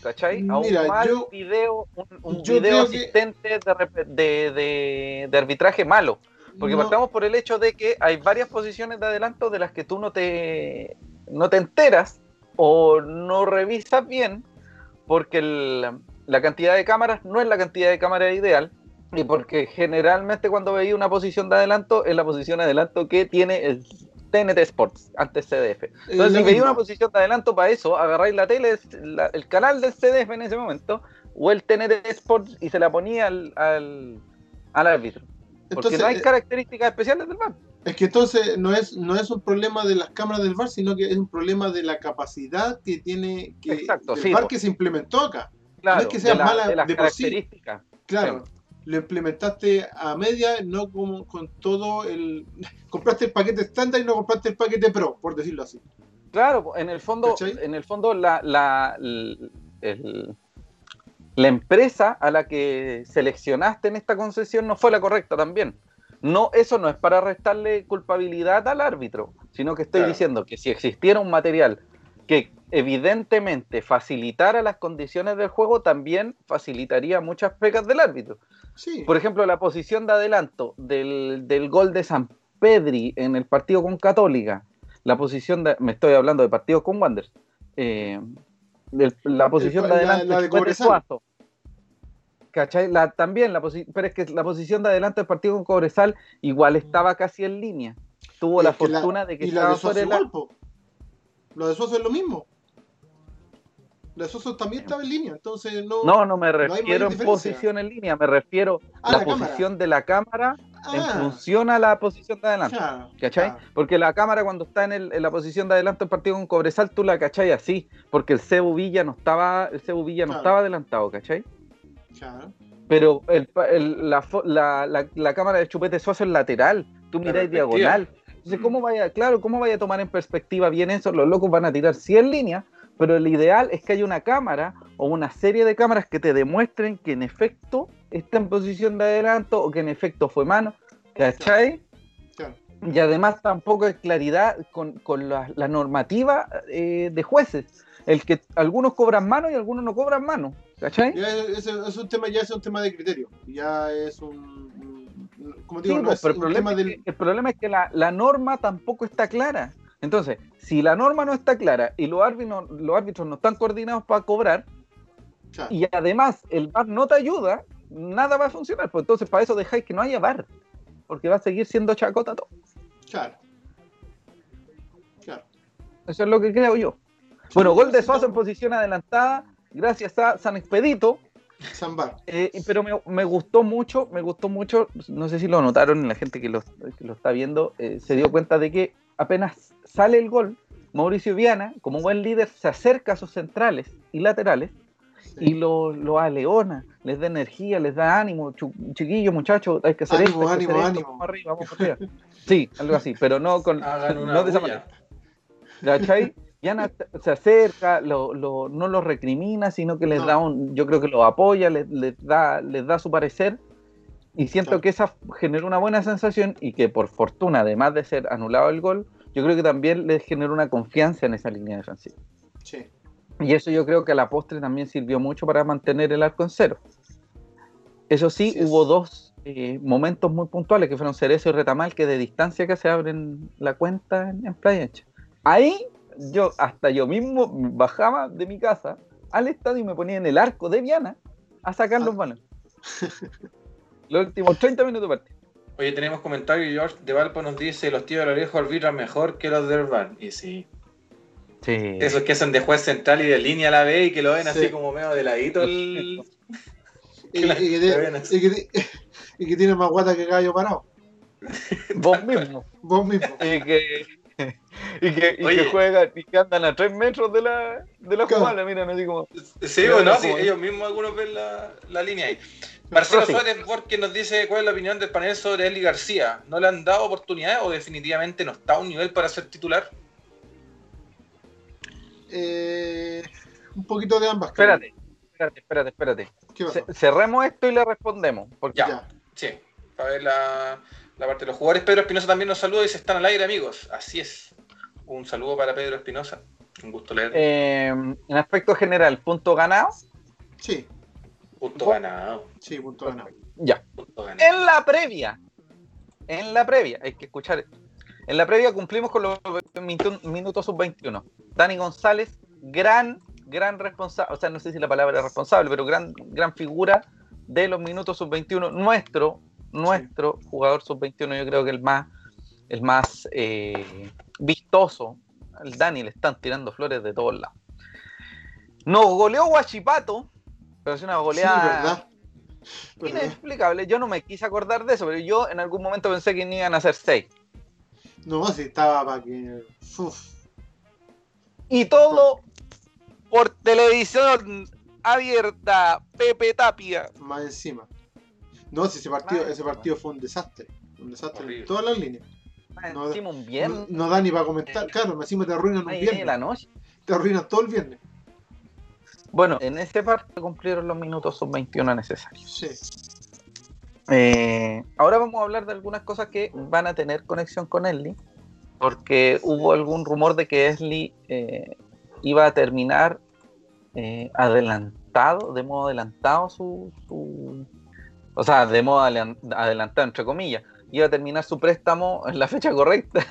[SPEAKER 1] ¿Cachai? A un
[SPEAKER 2] Mira,
[SPEAKER 1] mal
[SPEAKER 2] yo-
[SPEAKER 1] video, un, video
[SPEAKER 2] que-
[SPEAKER 1] asistente de, rep- de, de- de arbitraje malo. Porque
[SPEAKER 2] no-
[SPEAKER 1] partamos por el hecho de que hay varias posiciones de adelanto de las que tú no te, no te enteras o no revisas bien porque el- la cantidad de cámaras no es la cantidad de cámaras ideal y porque generalmente cuando veía una posición de adelanto es la posición de adelanto que tiene el TNT Sports, antes CDF.
[SPEAKER 2] es
[SPEAKER 1] Entonces, si veía una posición de adelanto para eso, agarráis la tele, la- el canal del CDF en ese momento, o el TNT Sports y se la ponía al, al, al árbitro. Porque
[SPEAKER 2] Entonces,
[SPEAKER 1] no hay
[SPEAKER 2] eh,
[SPEAKER 1] características especiales del VAR.
[SPEAKER 2] Es que entonces no es, no es un problema de las cámaras del VAR, sino que es un problema de la capacidad que tiene que,
[SPEAKER 1] Exacto,
[SPEAKER 2] del
[SPEAKER 1] sí,
[SPEAKER 2] VAR
[SPEAKER 1] po.
[SPEAKER 2] que se implementó acá.
[SPEAKER 1] Claro,
[SPEAKER 2] es que sea
[SPEAKER 1] de, la-
[SPEAKER 2] mala
[SPEAKER 1] de las
[SPEAKER 2] de por sí.
[SPEAKER 1] características.
[SPEAKER 2] Claro, lo implementaste a media, no como con todo el... Compraste el paquete estándar y no compraste el paquete pro, por decirlo así.
[SPEAKER 1] Claro, en el fondo,
[SPEAKER 2] ¿Cachai?
[SPEAKER 1] en el fondo la, la, el- el- la empresa a la que seleccionaste en esta concesión no fue la correcta también. No, eso no es para restarle culpabilidad al árbitro, sino que estoy
[SPEAKER 3] Claro.
[SPEAKER 1] diciendo que si existiera un material que evidentemente facilitara las condiciones del juego, también facilitaría muchas pecas del árbitro.
[SPEAKER 2] Sí,
[SPEAKER 1] Por ejemplo, la posición de adelanto del, del gol de San Pedri en el partido con Católica, la posición de, me estoy hablando de partidos con Wanderers, eh, la posición de
[SPEAKER 2] la-
[SPEAKER 1] adelanto
[SPEAKER 2] la de
[SPEAKER 1] Chupete
[SPEAKER 2] Cobresal.
[SPEAKER 1] ¿Cachai? La, también, la pero es que la posición de adelanto del partido con Cobresal igual estaba casi en línea. Tuvo
[SPEAKER 2] Y
[SPEAKER 1] la
[SPEAKER 2] la-
[SPEAKER 1] fortuna de que
[SPEAKER 2] y la
[SPEAKER 1] estaba
[SPEAKER 2] de
[SPEAKER 1] sobre la,
[SPEAKER 2] igual, po. Lo de Suazo es lo mismo. La de Suazo también estaba en línea, entonces no...
[SPEAKER 1] No, no me refiero en posición en línea, me refiero
[SPEAKER 2] Ah,
[SPEAKER 1] a la, posición de la cámara en
[SPEAKER 2] Ah,
[SPEAKER 1] función a la posición de adelanto.
[SPEAKER 2] claro,
[SPEAKER 1] ¿Cachai? Porque la cámara cuando está en, el- en la posición de adelanto del partido con Cobresal, tú la cachai así, porque el Cebu Villa no estaba, el Cebu Villa no
[SPEAKER 2] Claro.
[SPEAKER 1] estaba adelantado, ¿cachai?
[SPEAKER 2] Claro.
[SPEAKER 1] Pero el el- la, la- la- la cámara de Chupete Suazo es lateral, tú miráis diagonal. Entonces, ¿cómo vaya, claro, cómo vaya a tomar en perspectiva bien eso? Los locos van a tirar 100 líneas, pero el ideal es que haya una cámara o una serie de cámaras que te demuestren que en efecto está en posición de adelanto o que en efecto fue mano, ¿cachai?
[SPEAKER 2] Claro.
[SPEAKER 1] Y además tampoco hay claridad con, con la, la normativa eh, de jueces. El que algunos cobran mano y algunos no cobran mano. ¿Cachai?
[SPEAKER 2] Ya es, es- es un tema, ya es un tema de criterio. Ya es un- como digo,
[SPEAKER 1] Sí,
[SPEAKER 2] no es
[SPEAKER 1] pero el problema, es
[SPEAKER 2] del.
[SPEAKER 1] que, el problema es que la, la norma tampoco está clara. Entonces, si la norma no está clara y los árbitros, los árbitros no están coordinados para cobrar,
[SPEAKER 2] Claro,
[SPEAKER 1] y además el VAR no te ayuda, nada va a funcionar. Pues entonces, para eso dejáis que no haya VAR, porque va a seguir siendo chacota todo.
[SPEAKER 2] claro. Claro.
[SPEAKER 1] Eso es lo que creo yo. Bueno, gol de Suazo en posición adelantada, gracias a San Expedito.
[SPEAKER 2] Zambar.
[SPEAKER 1] Eh, pero me, me gustó mucho, me gustó mucho, no sé si lo notaron la gente que lo, que lo está viendo, eh, se dio cuenta de que apenas sale el gol, Mauricio Viana, como buen líder, se acerca a sus centrales y laterales y lo, lo aleona, les da energía, les da ánimo, chiquillos, muchachos, hay que hacer
[SPEAKER 2] Ánimo,
[SPEAKER 1] esto, hay que
[SPEAKER 2] ánimo,
[SPEAKER 1] hacer esto,
[SPEAKER 2] ánimo.
[SPEAKER 1] vamos arriba, vamos arriba. Sí, algo así, pero no con
[SPEAKER 3] Hagan una
[SPEAKER 1] no de esa manera. ¿Cachai? Yana se acerca, lo, lo- no los recrimina, sino que les
[SPEAKER 2] No.
[SPEAKER 1] da un, yo creo que los apoya, les, les da, les da su parecer. Y siento que esa generó una buena sensación y que por fortuna, además de ser anulado el gol, yo creo que también les generó una confianza en esa línea defensiva.
[SPEAKER 2] Sí.
[SPEAKER 1] Y eso yo creo que a la postre también sirvió mucho para mantener el arco en cero. Eso sí,
[SPEAKER 2] Así es.
[SPEAKER 1] hubo dos eh, momentos muy puntuales que fueron Cerezo y Retamal, que de distancia que se abren la cuenta en, en Playa Ancha. Ahí yo, hasta yo mismo bajaba de mi casa al estadio y me ponía en el arco de Viana a sacar los
[SPEAKER 2] Ah.
[SPEAKER 1] balones. Los últimos 30 minutos de partido.
[SPEAKER 3] Oye, tenemos comentario. George de Valpo nos dice: Los tíos de Orejo arbitran mejor que los del VAR. Y sí.
[SPEAKER 1] Sí.
[SPEAKER 3] Esos que hacen de juez central y de línea a la vez y que lo ven
[SPEAKER 2] Sí.
[SPEAKER 3] así como medio de ladito. El...
[SPEAKER 2] Y,
[SPEAKER 3] Claro,
[SPEAKER 2] y que
[SPEAKER 3] está
[SPEAKER 2] tiene-
[SPEAKER 3] bien así.
[SPEAKER 2] y que ti- y que tiene más guata que gallo parado.
[SPEAKER 1] Vos mismo.
[SPEAKER 2] Vos mismo.
[SPEAKER 1] y que, y que, y que juegan y que andan a 3 metros de la, de la jugada, miran así como.
[SPEAKER 3] Sí, o no, sí,
[SPEAKER 1] como-
[SPEAKER 3] ellos mismos algunos ven la, la línea ahí. Marcelo
[SPEAKER 1] sí.
[SPEAKER 3] Suárez Borges nos dice cuál es la opinión del panel sobre Eli García. ¿No le han dado oportunidades o definitivamente no está a un nivel para ser titular?
[SPEAKER 2] Eh, un poquito de ambas.
[SPEAKER 1] Espérate, espérate, espérate, espérate. Cerremos esto y le respondemos. Porque
[SPEAKER 3] Ya.
[SPEAKER 2] Ya.
[SPEAKER 3] Sí, para ver la, la parte de los jugadores. Pedro Espinosa también nos saluda y dice: Están al aire, amigos. Así es. Un saludo para Pedro Espinosa. Un gusto leer.
[SPEAKER 1] eh, en aspecto general, punto ganado.
[SPEAKER 2] Sí,
[SPEAKER 3] Punto ganado.
[SPEAKER 2] sí, punto ganado.
[SPEAKER 1] Ya.
[SPEAKER 3] Punto ganado.
[SPEAKER 1] En la previa, en la previa, hay que escuchar. En la previa cumplimos con los minutos minutos sub-21. Dani González, gran, gran responsable, o sea, no sé si la palabra es responsable, pero gran, gran figura de los minutos sub-21. Nuestro, nuestro jugador sub-21, yo creo que el más, el más eh, vistoso. Al Dani le están tirando flores de todos lados. Nos goleó Guachipato, pero es una
[SPEAKER 2] Sí,
[SPEAKER 1] goleada
[SPEAKER 2] verdad. ¿Verdad?
[SPEAKER 1] inexplicable. Yo no me quise acordar de eso, pero yo en algún momento pensé que iban a ser seis.
[SPEAKER 2] No, si estaba para que. Uf,
[SPEAKER 1] Y todo por televisión abierta, Pepe Tapia.
[SPEAKER 2] más encima. No, si ese partido, ese partido fue un desastre. Un desastre
[SPEAKER 3] Horrible.
[SPEAKER 2] en todas las líneas. No,
[SPEAKER 1] encima un
[SPEAKER 2] No,
[SPEAKER 1] viernes,
[SPEAKER 2] no da ni para comentar. Claro, más encima te arruinan un
[SPEAKER 1] de la
[SPEAKER 2] viernes.
[SPEAKER 1] noche.
[SPEAKER 2] Te arruinan todo el viernes.
[SPEAKER 1] Bueno, en ese partido cumplieron los minutos sub 21 necesarios.
[SPEAKER 2] Sí.
[SPEAKER 1] Eh, ahora vamos a hablar de algunas cosas que van a tener conexión con Esli, porque hubo algún rumor de que Esli eh, iba a terminar eh, adelantado, de modo adelantado su, su- o sea, de modo adelan- adelantado entre comillas, iba a terminar su préstamo en la fecha correcta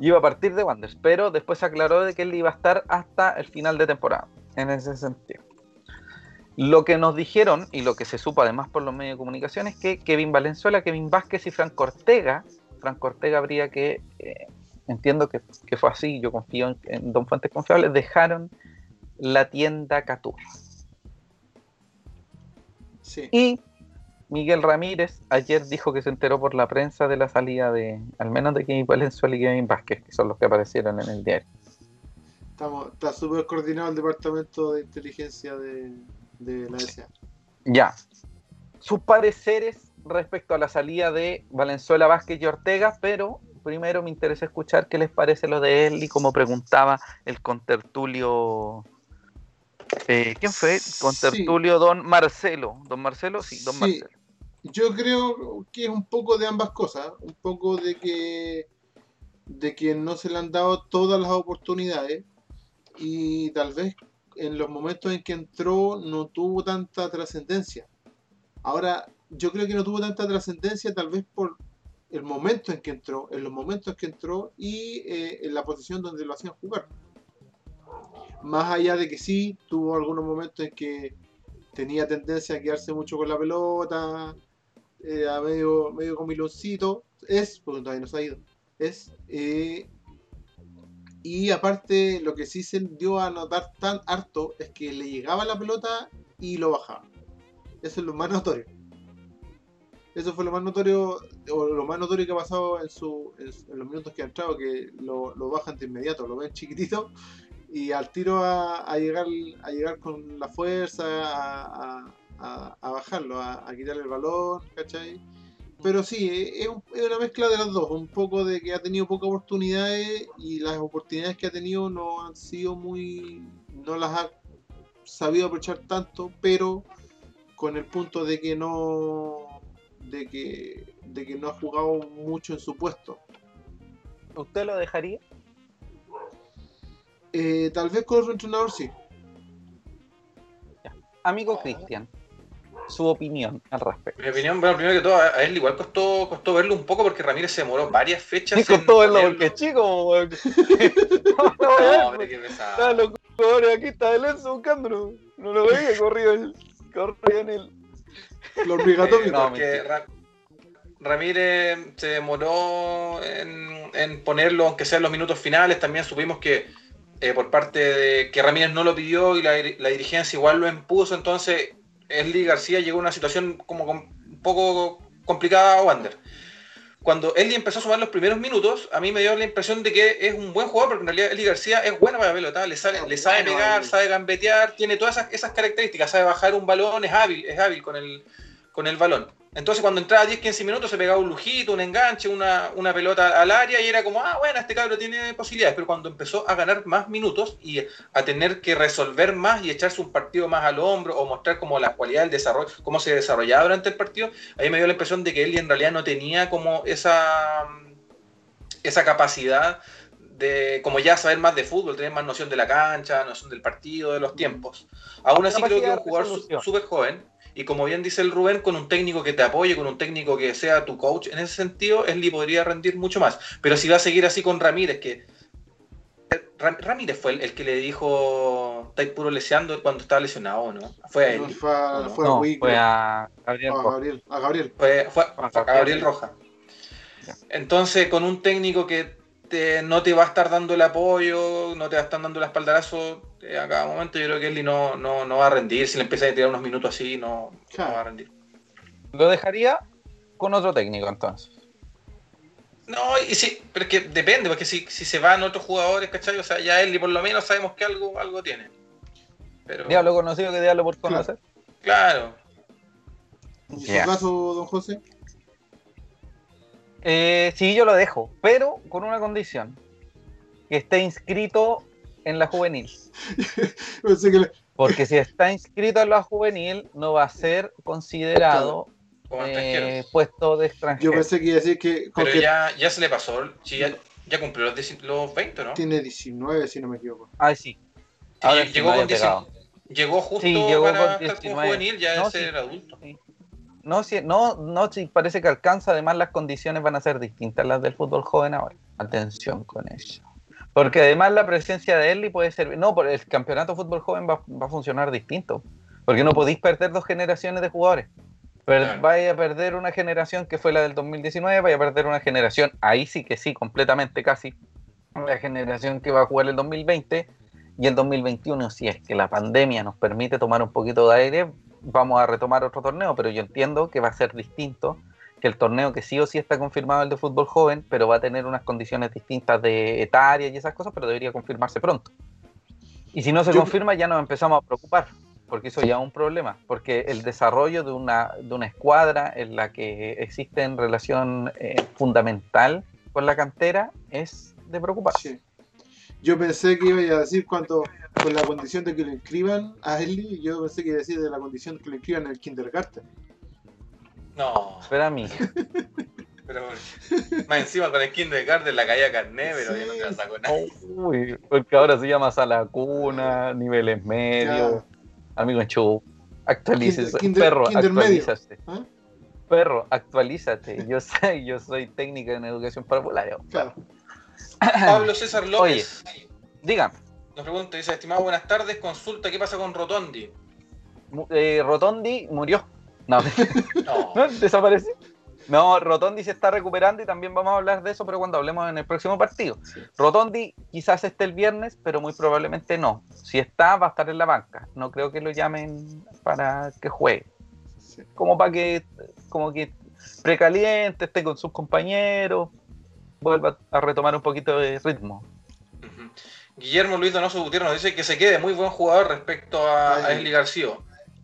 [SPEAKER 1] y iba a partir de Wanderers, pero después se aclaró de que él iba a estar hasta el final de temporada, en ese sentido. Lo que nos dijeron, y lo que se supo además por los medios de comunicación, es que Kevin Valenzuela, Kevin Vázquez y Franco Ortega, Franco Ortega habría que, eh, entiendo que, que fue así, yo confío en, en Don Fuentes Confiables, dejaron la tienda Catur.
[SPEAKER 2] Sí.
[SPEAKER 1] Y Miguel Ramírez ayer dijo que se enteró por la prensa de la salida de, al menos de Kevin Valenzuela y Kevin Vázquez, que son los que aparecieron en el diario.
[SPEAKER 2] Estamos, está súper coordinado el departamento de inteligencia de, de la SA.
[SPEAKER 1] Ya. Sus pareceres respecto a la salida de Valenzuela, Vázquez y Ortega, pero primero me interesa escuchar qué les parece lo de él y como preguntaba el contertulio. Eh, ¿Quién fue?
[SPEAKER 2] Sí.
[SPEAKER 1] Contertulio Don Marcelo. ¿Don Marcelo? Sí, Don
[SPEAKER 2] Sí.
[SPEAKER 1] Marcelo.
[SPEAKER 2] Yo creo que es un poco de ambas cosas, un poco de que de que no se le han dado todas las oportunidades y tal vez en los momentos en que entró no tuvo tanta trascendencia. Ahora yo creo que no tuvo tanta trascendencia, tal vez por el momento en que entró, en los momentos en que entró y eh, en la posición donde lo hacían jugar. Más allá de que sí, tuvo algunos momentos en que tenía tendencia a quedarse mucho con la pelota, era medio, medio comiloncito, es, porque todavía no se ha ido, es. Eh, y aparte, lo que sí se dio a notar tan harto es que le llegaba la pelota y lo bajaba. Eso es lo más notorio. Eso fue lo más notorio, o lo más notorio que ha pasado en, su, en, los minutos que ha entrado, que lo, lo, bajan de inmediato, lo ven chiquitito y al tiro a, llegar a llegar con la fuerza, a, bajarlo, a, quitarle el balón, ¿cachai? Pero sí, es, una mezcla de las dos, un poco de que ha tenido pocas oportunidades y las oportunidades que ha tenido no han sido muy, no las ha sabido aprovechar tanto, pero con el punto de que no de que, de que no ha jugado mucho en su puesto.
[SPEAKER 1] ¿Usted lo dejaría?
[SPEAKER 2] Eh, tal vez con otro entrenador sí.
[SPEAKER 1] Amigo Cristian, su opinión al respecto.
[SPEAKER 3] Mi opinión, bueno, primero que todo, a él igual costó, costó verlo un poco porque Ramírez se demoró varias fechas.
[SPEAKER 1] Sí, costó verlo porque es chico,
[SPEAKER 3] no, hombre, qué pesado.
[SPEAKER 1] aquí está el Enzo buscándolo. No lo veía, corrió, el, corrió en el,
[SPEAKER 2] lo obligatorio.
[SPEAKER 3] no, porque Ramírez se demoró en, ponerlo, aunque sea en los minutos finales. También supimos que eh, por parte de que Ramírez no lo pidió y la, dirigencia igual lo impuso. Entonces, Esli García llegó a una situación como un poco complicada a Wander cuando Eli empezó a sumar los primeros minutos, a mí me dio la impresión de que es un buen jugador, porque en realidad Eli García es bueno para la pelota, le, sale, le sabe pegar, sabe gambetear, tiene todas esas, esas, características, sabe bajar un balón, es hábil, es hábil con el, con el balón. Entonces cuando entraba 10, 15 minutos se pegaba un lujito, un enganche, una, pelota al área y era como, ah, bueno, este cabro tiene posibilidades. Pero cuando empezó a ganar más minutos y a tener que resolver más y echarse un partido más al hombro o mostrar como la cualidad del desarrollo, cómo se desarrollaba durante el partido, ahí me dio la impresión de que él en realidad no tenía como esa, esa capacidad de como ya saber más de fútbol, tener más noción de la cancha, noción del partido, de los tiempos. Aún así creo que es un jugador súper joven y como bien dice el Rubén, con un técnico que te apoye, con un técnico que sea tu coach, en ese sentido, Esli podría rendir mucho más. Pero si va a seguir así con Ramírez, que Ramírez fue el, que le dijo, estáis puro leseando cuando estaba lesionado, ¿no? Fue a él.
[SPEAKER 1] fue, a, Gabriel,
[SPEAKER 2] a Gabriel.
[SPEAKER 3] Fue, a Gabriel Roja. Entonces, con un técnico que no te va a estar dando el apoyo, no te va a estar dando el espaldarazo eh, a cada momento, yo creo que Eli no, no, va a rendir. Si le empieza a tirar unos minutos así, no, va a rendir.
[SPEAKER 1] Lo dejaría con otro técnico entonces.
[SPEAKER 3] No, y sí, pero es que depende, porque si, se van otros jugadores, ¿cachai? O sea, ya Eli por lo menos sabemos que algo, algo tiene.
[SPEAKER 1] Pero... Diablo conocido que diablo por conocer.
[SPEAKER 3] Claro.
[SPEAKER 2] ¿En su caso, don José?
[SPEAKER 1] Eh, sí, yo lo dejo, pero con una condición. Que esté inscrito en la juvenil. Porque si está inscrito en la juvenil, no va a ser considerado eh, puesto de extranjero.
[SPEAKER 2] Yo pensé que iba a decir que...
[SPEAKER 3] Pero ya, ya, se le pasó, ya, cumplió los, los, 20, ¿no?
[SPEAKER 2] Tiene 19, si no me equivoco.
[SPEAKER 1] Ah, sí.
[SPEAKER 3] llegó, con llegó justo sí, llegó para con juvenil, ya es ser adulto.
[SPEAKER 1] No, si, no, no, si parece que alcanza, además las condiciones van a ser distintas las del fútbol joven ahora. Atención con eso. Porque además la presencia de Eli puede ser... No, el campeonato de fútbol joven va, a funcionar distinto. Porque no podéis perder dos generaciones de jugadores. Pero vaya a perder una generación que fue la del 2019, vaya a perder una generación, ahí sí que sí, completamente casi, la generación que va a jugar el 2020 y el 2021, si es que la pandemia nos permite tomar un poquito de aire, vamos a retomar otro torneo, pero yo entiendo que va a ser distinto que el torneo que sí o sí está confirmado el de fútbol joven, pero va a tener unas condiciones distintas de etaria y esas cosas, pero debería confirmarse pronto. Y si no se confirma, ya nos empezamos a preocupar, porque eso ya es un problema, porque el desarrollo de una, de una escuadra en la que existe en relación eh, fundamental con la cantera es de preocuparse.
[SPEAKER 2] Yo pensé que iba a decir cuánto con la condición de que lo inscriban a Eli, yo pensé que iba a decir de la condición de que lo inscriban en el kindergarten.
[SPEAKER 3] No.
[SPEAKER 1] Espera a mí.
[SPEAKER 3] Pero más encima con el kindergarten la caía carné, pero yo no te la saco nada.
[SPEAKER 1] Uy, porque ahora se llama sala cuna, niveles medios, amigo en show. Actualícese, perro, actualízase.
[SPEAKER 2] ¿Ah?
[SPEAKER 1] Perro, actualízate. Yo soy, yo soy técnica en educación parvularia.
[SPEAKER 2] Claro.
[SPEAKER 3] Pablo César López
[SPEAKER 1] Dígame,
[SPEAKER 3] nos pregunta, dice, estimado, buenas tardes, consulta, ¿qué pasa con Rotondi?
[SPEAKER 1] eh, Rotondi murió. No,
[SPEAKER 3] No,
[SPEAKER 1] ¿no? desapareció. No, Rotondi se está recuperando y también vamos a hablar de eso, pero cuando hablemos en el próximo partido.
[SPEAKER 2] Sí.
[SPEAKER 1] Rotondi quizás esté el viernes, pero muy probablemente no. Si está, va a estar en la banca. No creo que lo llamen para que juegue.
[SPEAKER 2] Sí.
[SPEAKER 1] Como para que, como que precaliente, esté con sus compañeros, vuelva a retomar un poquito de ritmo.
[SPEAKER 3] Guillermo Luis Donoso Gutiérrez nos dice que se quede muy buen jugador respecto a, a. Esli García.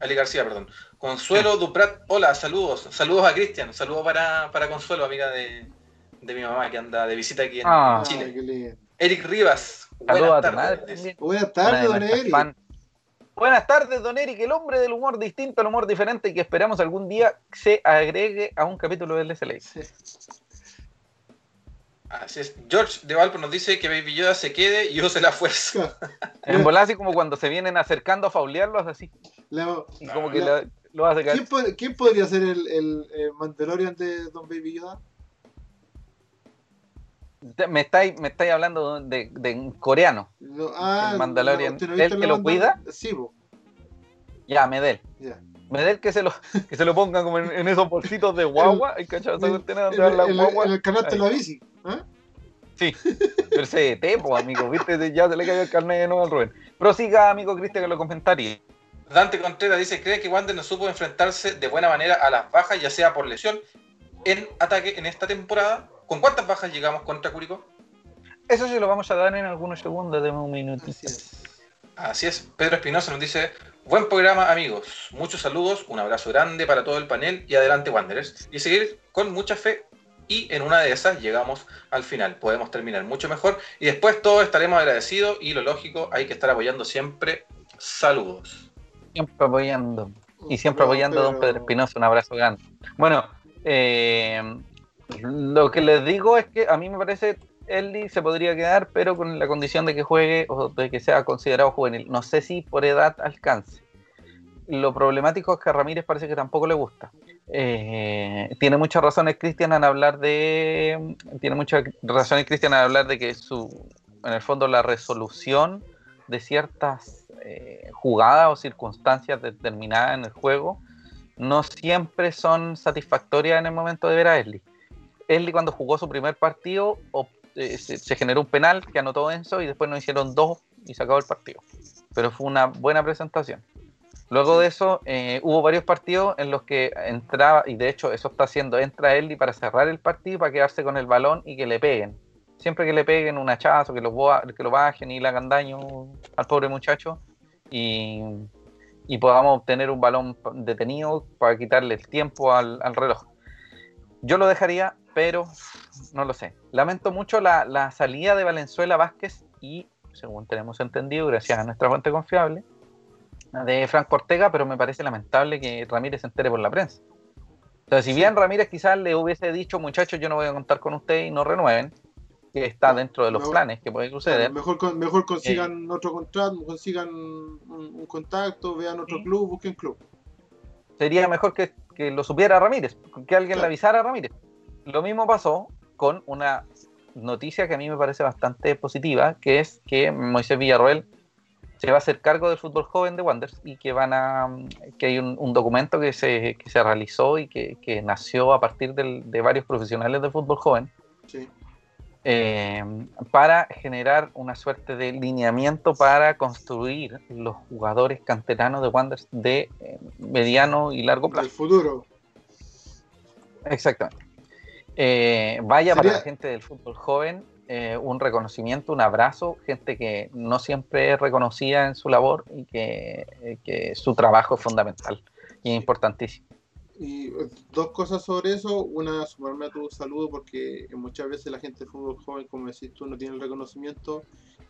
[SPEAKER 3] García, perdón. Consuelo Duprat, hola, saludos. Saludos a Cristian, saludos para, para Consuelo, amiga de, de mi mamá que anda de visita aquí en
[SPEAKER 1] Ah.
[SPEAKER 3] Chile. Eric Rivas,
[SPEAKER 1] Saludos
[SPEAKER 3] buenas
[SPEAKER 1] a tu madre
[SPEAKER 3] tardes.
[SPEAKER 2] Buenas tardes,
[SPEAKER 1] de
[SPEAKER 2] don Eric.
[SPEAKER 1] fan. Buenas tardes, don Eric, el hombre del humor distinto al humor diferente que esperamos algún día se agregue a un capítulo del SLA.
[SPEAKER 2] Sí.
[SPEAKER 3] Así es. George de Valpo nos dice que Baby Yoda se quede y use la fuerza.
[SPEAKER 1] En volar así como cuando se vienen acercando a faulearlos así.
[SPEAKER 2] La-
[SPEAKER 1] Y como que
[SPEAKER 2] La-
[SPEAKER 1] lo, lo hace caer.
[SPEAKER 2] ¿quién, quién podría ser el, el, el Mandalorian de Don Baby Yoda?
[SPEAKER 1] Me estáis, me estáis hablando de, de en coreano.
[SPEAKER 2] No, ah,
[SPEAKER 1] El Mandalorian.
[SPEAKER 2] ¿usted no
[SPEAKER 1] ¿El que lo cuida?
[SPEAKER 2] Sí, po.
[SPEAKER 1] Ya, Medel.
[SPEAKER 2] Ya.
[SPEAKER 1] Medel que se lo, que se lo pongan como en, en esos bolsitos de guagua. ¿Hay cachado esa
[SPEAKER 2] En,
[SPEAKER 1] cuestión donde
[SPEAKER 2] en-
[SPEAKER 1] van las
[SPEAKER 2] en-
[SPEAKER 1] guaguas?
[SPEAKER 2] en el canal de la bici. ¿Ah?
[SPEAKER 1] Sí, pero ese tepo, amigo, viste, ya se le cayó el carnet de nuevo al Rubén. Prosiga, amigo Cristian, con los comentarios.
[SPEAKER 3] Dante Contreras dice, ¿cree que Wander no supo enfrentarse de buena manera a las bajas, ya sea por lesión, en ataque en esta temporada? ¿Con cuántas bajas llegamos contra Curicó?
[SPEAKER 1] Eso se lo vamos a dar en algunos segundos, de un minutito.
[SPEAKER 2] Así es.
[SPEAKER 3] Así es, Pedro Espinosa nos dice, buen programa amigos, muchos saludos, un abrazo grande para todo el panel y adelante Wanderers. Y seguir con mucha fe y en una de esas llegamos al final, podemos terminar mucho mejor y después todos estaremos agradecidos y lo lógico, hay que estar apoyando siempre. Saludos.
[SPEAKER 1] Siempre apoyando. Y siempre apoyando a don Pedro Espinosa, un abrazo grande. Bueno, eh, lo que les digo es que a mí me parece Eli se podría quedar, pero con la condición de que juegue o de que sea considerado juvenil. No sé si por edad alcance. Lo problemático es que a Ramírez parece que tampoco le gusta. Eh, tiene muchas razones Cristian en hablar de. Tiene muchas razones Cristian en hablar de que su. En el fondo, la resolución de ciertas eh, jugadas o circunstancias determinadas en el juego no siempre son satisfactorias en el momento de ver a Esli. Esli cuando jugó su primer partido eh, se, se generó un penal que anotó Enzo y después nos hicieron dos y se acabó el partido. Pero fue una buena presentación. Luego de eso eh, hubo varios partidos en los que entraba, y de hecho eso está haciendo, entra Esli para cerrar el partido, para quedarse con el balón y que le peguen. Siempre que le peguen un hachazo, que lo, que lo bajen y le hagan daño al pobre muchacho y, y podamos obtener un balón detenido para quitarle el tiempo al, al reloj. Yo lo dejaría, pero no lo sé. Lamento mucho la, la salida de Valenzuela Vázquez y, según tenemos entendido, gracias a nuestra fuente confiable, de Franco Ortega, pero me parece lamentable que Ramírez se entere por la prensa. Sea, si bien Ramírez quizás le hubiese dicho, muchachos, yo no voy a contar con usted y no renueven, que está dentro de los planes que puede suceder.
[SPEAKER 2] Mejor, mejor consigan
[SPEAKER 1] Eh.
[SPEAKER 2] otro contrato, consigan un, un contacto, vean otro
[SPEAKER 1] Sí.
[SPEAKER 2] club, busquen club.
[SPEAKER 1] sería mejor que, que lo supiera Ramírez, que alguien le avisara a Ramírez. Lo mismo pasó con una noticia que a mí me parece bastante positiva, que es que Moisés Villarroel se va a hacer cargo del fútbol joven de Wanderers y que van a que hay un, un documento que se, que se realizó y que, que nació a partir del- de varios profesionales del fútbol joven
[SPEAKER 2] Sí.
[SPEAKER 1] eh, para generar una suerte de lineamiento para construir los jugadores canteranos de Wanderers de eh, mediano y largo plazo.
[SPEAKER 2] Del futuro.
[SPEAKER 1] Exactamente. Eh, vaya para la gente del fútbol joven eh, un reconocimiento, un abrazo, gente que no siempre es reconocida en su labor y que, eh, que su trabajo es fundamental y es importantísimo.
[SPEAKER 2] Y eh, dos cosas sobre eso. Una, sumarme a tu saludo porque muchas veces la gente del fútbol joven, como decís tú, no tiene el reconocimiento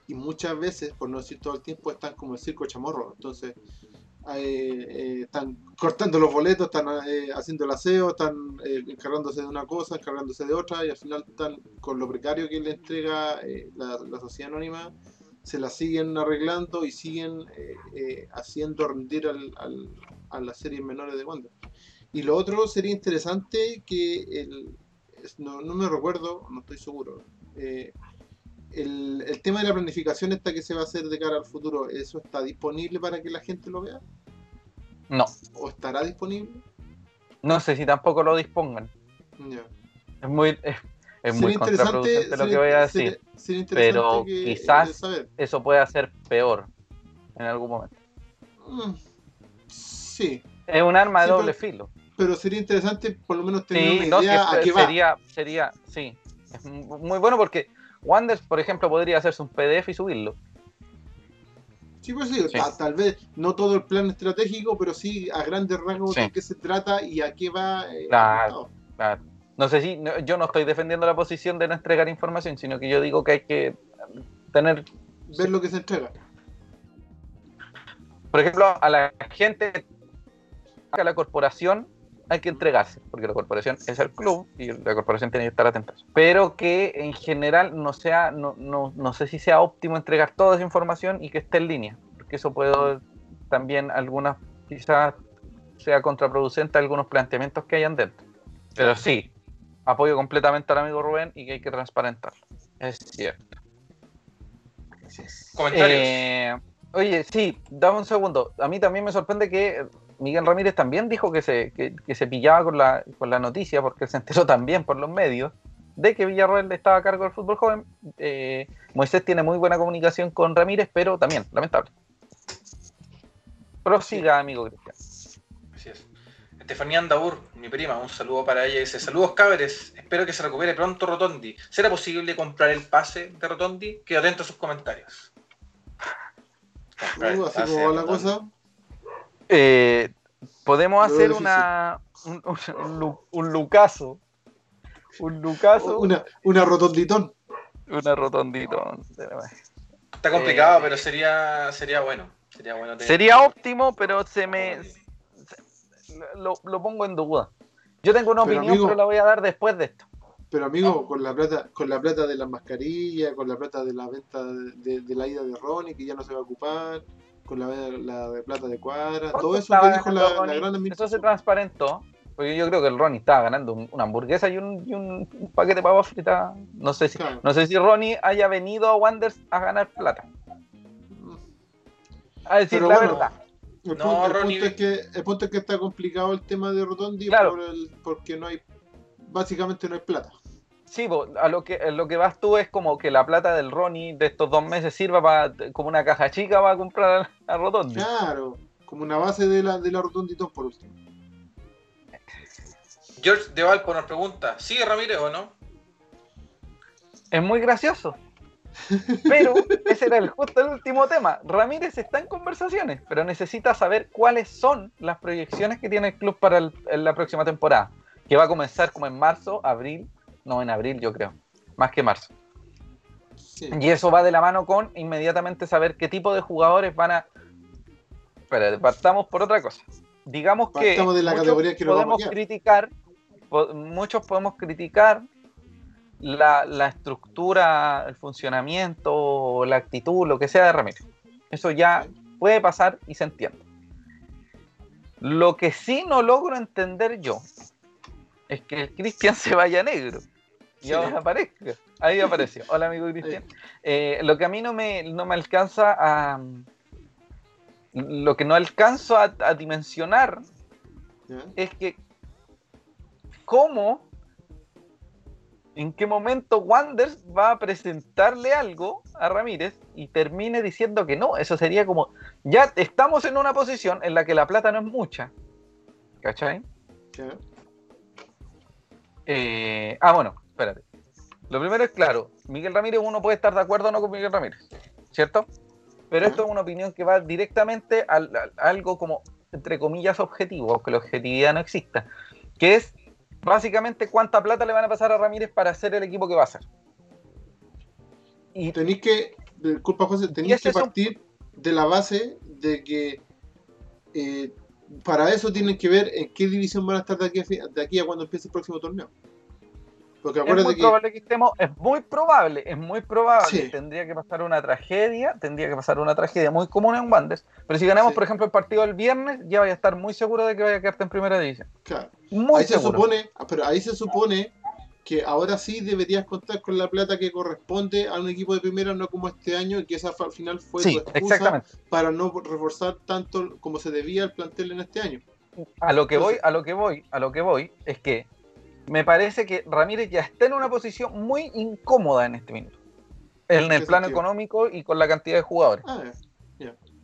[SPEAKER 2] y muchas veces, por no decir todo el tiempo, están como el circo chamorro. Entonces, eh, eh, están cortando los boletos, están eh, haciendo el aseo, están encargándose de una cosa, encargándose de otra y al final están con lo precario que le entrega la, sociedad anónima, se la siguen arreglando y siguen haciendo rendir al, a las series menores de Wander. Y lo otro sería interesante que el, no, no me recuerdo, no estoy seguro. eh, el, el tema de la planificación esta que se va a hacer de cara al futuro, ¿eso está disponible para que la gente lo vea?
[SPEAKER 1] No,
[SPEAKER 2] ¿O estará disponible?
[SPEAKER 1] no sé si tampoco lo dispongan. Es muy, es, es muy contraproducente lo que voy a decir.
[SPEAKER 2] sería
[SPEAKER 1] pero
[SPEAKER 2] que-
[SPEAKER 1] quizás-
[SPEAKER 2] eh, saber.
[SPEAKER 1] Eso puede hacer peor en algún momento.
[SPEAKER 2] Mm, Sí,
[SPEAKER 1] Es un arma de
[SPEAKER 2] Sí,
[SPEAKER 1] doble
[SPEAKER 2] pero-
[SPEAKER 1] filo.
[SPEAKER 2] pero sería interesante por lo menos tener
[SPEAKER 1] Sí,
[SPEAKER 2] una
[SPEAKER 1] no, que
[SPEAKER 2] idea a va.
[SPEAKER 1] sería, sería, sí. Es mu- muy bueno porque Wanders, por ejemplo, podría hacerse un PDF y subirlo.
[SPEAKER 2] Sí, pues sí,
[SPEAKER 1] Sí.
[SPEAKER 2] ta- tal vez no todo el plan estratégico, pero sí a grandes rasgos
[SPEAKER 1] Sí.
[SPEAKER 2] de qué se trata y a qué va. eh,
[SPEAKER 1] Claro. No sé si, no- yo no estoy defendiendo la posición de no entregar información, sino que yo digo que hay que tener,
[SPEAKER 2] Ver lo que se entrega.
[SPEAKER 1] por ejemplo, a la gente, a la corporación, hay que entregarse, porque la corporación es el club y la corporación tiene que estar atenta. Pero que en general no sea, no, no, no sé si sea óptimo entregar toda esa información y que esté en línea, porque eso puede también algunas, quizás sea contraproducente a algunos planteamientos que hayan dentro. Pero sí, apoyo completamente al amigo Rubén y que hay que transparentarlo. Es cierto.
[SPEAKER 3] Comentarios.
[SPEAKER 1] Eh, oye, sí, dame un segundo. A mí también me sorprende que Miguel Ramírez también dijo que se, que, que se pillaba con la, con la noticia, porque se enteró también por los medios, de que Villarroel estaba a cargo del fútbol joven. Eh, Moisés tiene muy buena comunicación con Ramírez, pero también, lamentable. Prosiga, amigo Cristian.
[SPEAKER 3] Así es. Estefanía Andaur, mi prima, un saludo para ella. Dice, saludos cabres, espero que se recupere pronto Rotondi. ¿Será posible comprar el pase de Rotondi? Quedo atento a sus comentarios.
[SPEAKER 2] Uh, así como la cosa.
[SPEAKER 1] Eh, podemos hacer una, un, un, un lu- un lucaso. Un lucaso.
[SPEAKER 2] Una, una rotonditón.
[SPEAKER 1] una rotondito.
[SPEAKER 3] Está complicado,
[SPEAKER 1] Eh,
[SPEAKER 3] pero sería, sería bueno. Sería bueno tener-
[SPEAKER 1] Sería óptimo, pero se me. se- lo, lo pongo en duda. Yo tengo una
[SPEAKER 2] Pero,
[SPEAKER 1] opinión,
[SPEAKER 2] amigo-
[SPEAKER 1] pero la voy a dar después de esto.
[SPEAKER 2] Pero amigo, con la plata, con la plata de las mascarillas, con la plata de la venta de, de- de la ida de Ronnie, que ya no se va a ocupar, con la, la de plata de cuadra, todo
[SPEAKER 1] ¿Cuánto
[SPEAKER 2] eso que dijo la, gran
[SPEAKER 1] Eso se
[SPEAKER 2] administración.
[SPEAKER 1] transparentó. Porque yo creo que el Ronnie estaba ganando un- una hamburguesa y un, y un- un paquete de papas fritas. No sé si,
[SPEAKER 2] Claro.
[SPEAKER 1] no sé si Ronnie haya venido a Wanders a ganar plata. A decir
[SPEAKER 2] Pero
[SPEAKER 1] la
[SPEAKER 2] bueno,
[SPEAKER 1] verdad.
[SPEAKER 2] El,
[SPEAKER 3] No,
[SPEAKER 2] punto, el
[SPEAKER 3] Ronnie-
[SPEAKER 2] punto es que, el punto es que está complicado el tema de Rotondi
[SPEAKER 1] Claro.
[SPEAKER 2] por el- porque no hay, básicamente no hay plata.
[SPEAKER 1] Sí, po, a lo que, a lo que vas tú es como que la plata del Ronnie de estos dos meses sirva para como una caja chica para comprar a Rotondi.
[SPEAKER 2] Claro, como una base de la, de la Rotonditón por último.
[SPEAKER 3] George de Valpo nos pregunta, ¿sigue Ramírez o no?
[SPEAKER 1] Es muy gracioso. Pero ese era el, justo el último tema. Ramírez está en conversaciones, pero necesita saber cuáles son las proyecciones que tiene el club para el- la próxima temporada, que va a comenzar como en marzo, abril, no en abril yo creo, más que marzo.
[SPEAKER 2] Sí.
[SPEAKER 1] Y eso va de la mano con inmediatamente saber qué tipo de jugadores van a... Espera, partamos por otra cosa. Digamos que
[SPEAKER 2] Partamos de la
[SPEAKER 1] muchos
[SPEAKER 2] categoría que
[SPEAKER 1] podemos criticar, po- muchos podemos criticar la, la estructura, el funcionamiento, la actitud, lo que sea de Ramírez. Eso ya puede pasar y se entiende. Lo que sí no logro entender yo es que el Cristian se vaya negro. Y
[SPEAKER 2] Sí.
[SPEAKER 1] ahora aparezca. Ahí apareció. Hola, amigo Cristian. Eh, lo que a mí no me, no me alcanza a. Lo que no alcanzo a, a dimensionar es que. ¿Cómo? ¿En qué momento Wanders va a presentarle algo a Ramírez y termine diciendo que no? Eso sería como. Ya estamos en una posición en la que la plata no es mucha. ¿Cachai?
[SPEAKER 2] ¿Ya?
[SPEAKER 1] Eh, ah, bueno, espérate. Lo primero es claro, Miguel Ramírez uno puede estar de acuerdo o no con Miguel Ramírez, ¿cierto? Pero esto es una opinión que va directamente al- a, algo como, entre comillas, objetivo, aunque la objetividad no exista, que es básicamente cuánta plata le van a pasar a Ramírez para hacer el equipo que va a hacer. Y
[SPEAKER 2] Tenéis que, disculpa José, tenéis que partir de la base de que eh, para eso tienen que ver en qué división van a estar de aquí a, de aquí a cuando empiece el próximo torneo. Porque
[SPEAKER 1] Es muy
[SPEAKER 2] que.
[SPEAKER 1] probable que estemos, es muy probable, es muy probable.
[SPEAKER 2] Sí.
[SPEAKER 1] Tendría que pasar una tragedia, tendría que pasar una tragedia muy común en Wanderers. Pero si ganamos,
[SPEAKER 2] Sí.
[SPEAKER 1] por ejemplo, el partido del viernes, ya vaya a estar muy seguro de que vaya a quedarte en primera división.
[SPEAKER 2] Claro,
[SPEAKER 1] Muy
[SPEAKER 2] ahí se supone, ah, pero ahí se supone que ahora sí deberías contar con la plata que corresponde a un equipo de primera, no como este año, y que esa al final fue
[SPEAKER 1] Sí,
[SPEAKER 2] tu excusa
[SPEAKER 1] exactamente.
[SPEAKER 2] para no reforzar tanto como se debía el plantel en este año.
[SPEAKER 1] A lo que voy, a lo que voy, a lo que voy, es que me parece que Ramírez ya está en una posición muy incómoda en este minuto. En el plano
[SPEAKER 2] sentido?
[SPEAKER 1] económico y con la cantidad de jugadores.
[SPEAKER 2] Ah.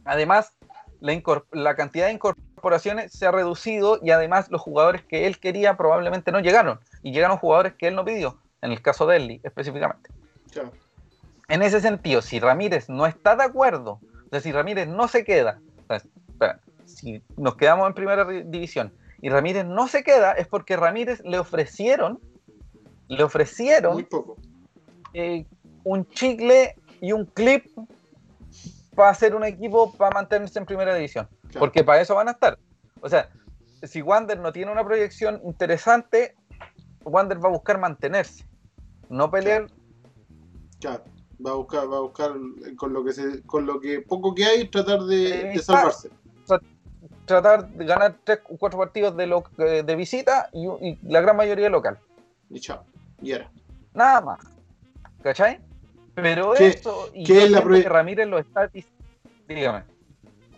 [SPEAKER 1] Además, la, cantidad de incorporaciones se ha reducido y además los jugadores que él quería probablemente no llegaron. Y llegaron jugadores que él no pidió, en el caso de Eli específicamente. En ese sentido, si Ramírez no está de acuerdo, o sea, si Ramírez no se queda, o sea, espera, si nos quedamos en primera ri- división y Ramírez no se queda, es porque Ramírez le ofrecieron, le
[SPEAKER 2] Muy
[SPEAKER 1] ofrecieron
[SPEAKER 2] poco.
[SPEAKER 1] eh, un chicle y un clip para hacer un equipo para mantenerse en primera división.
[SPEAKER 2] Claro.
[SPEAKER 1] Porque para eso van a estar. O sea, si Wander no tiene una proyección interesante, Wander va a buscar mantenerse, no pelear.
[SPEAKER 2] Claro. Va a buscar, va a buscar con lo que se, con lo que poco que hay, tratar de,
[SPEAKER 1] Eh,
[SPEAKER 2] de salvarse.
[SPEAKER 1] Tratar de ganar tres o cuatro partidos de, lo- eh, de visita y, y la gran mayoría local.
[SPEAKER 2] Y chao. Y era.
[SPEAKER 1] Nada más. ¿Cachai? Pero
[SPEAKER 2] ¿Qué-
[SPEAKER 1] eso, y
[SPEAKER 2] qué es la
[SPEAKER 1] que Ramírez lo está dic- Dígame.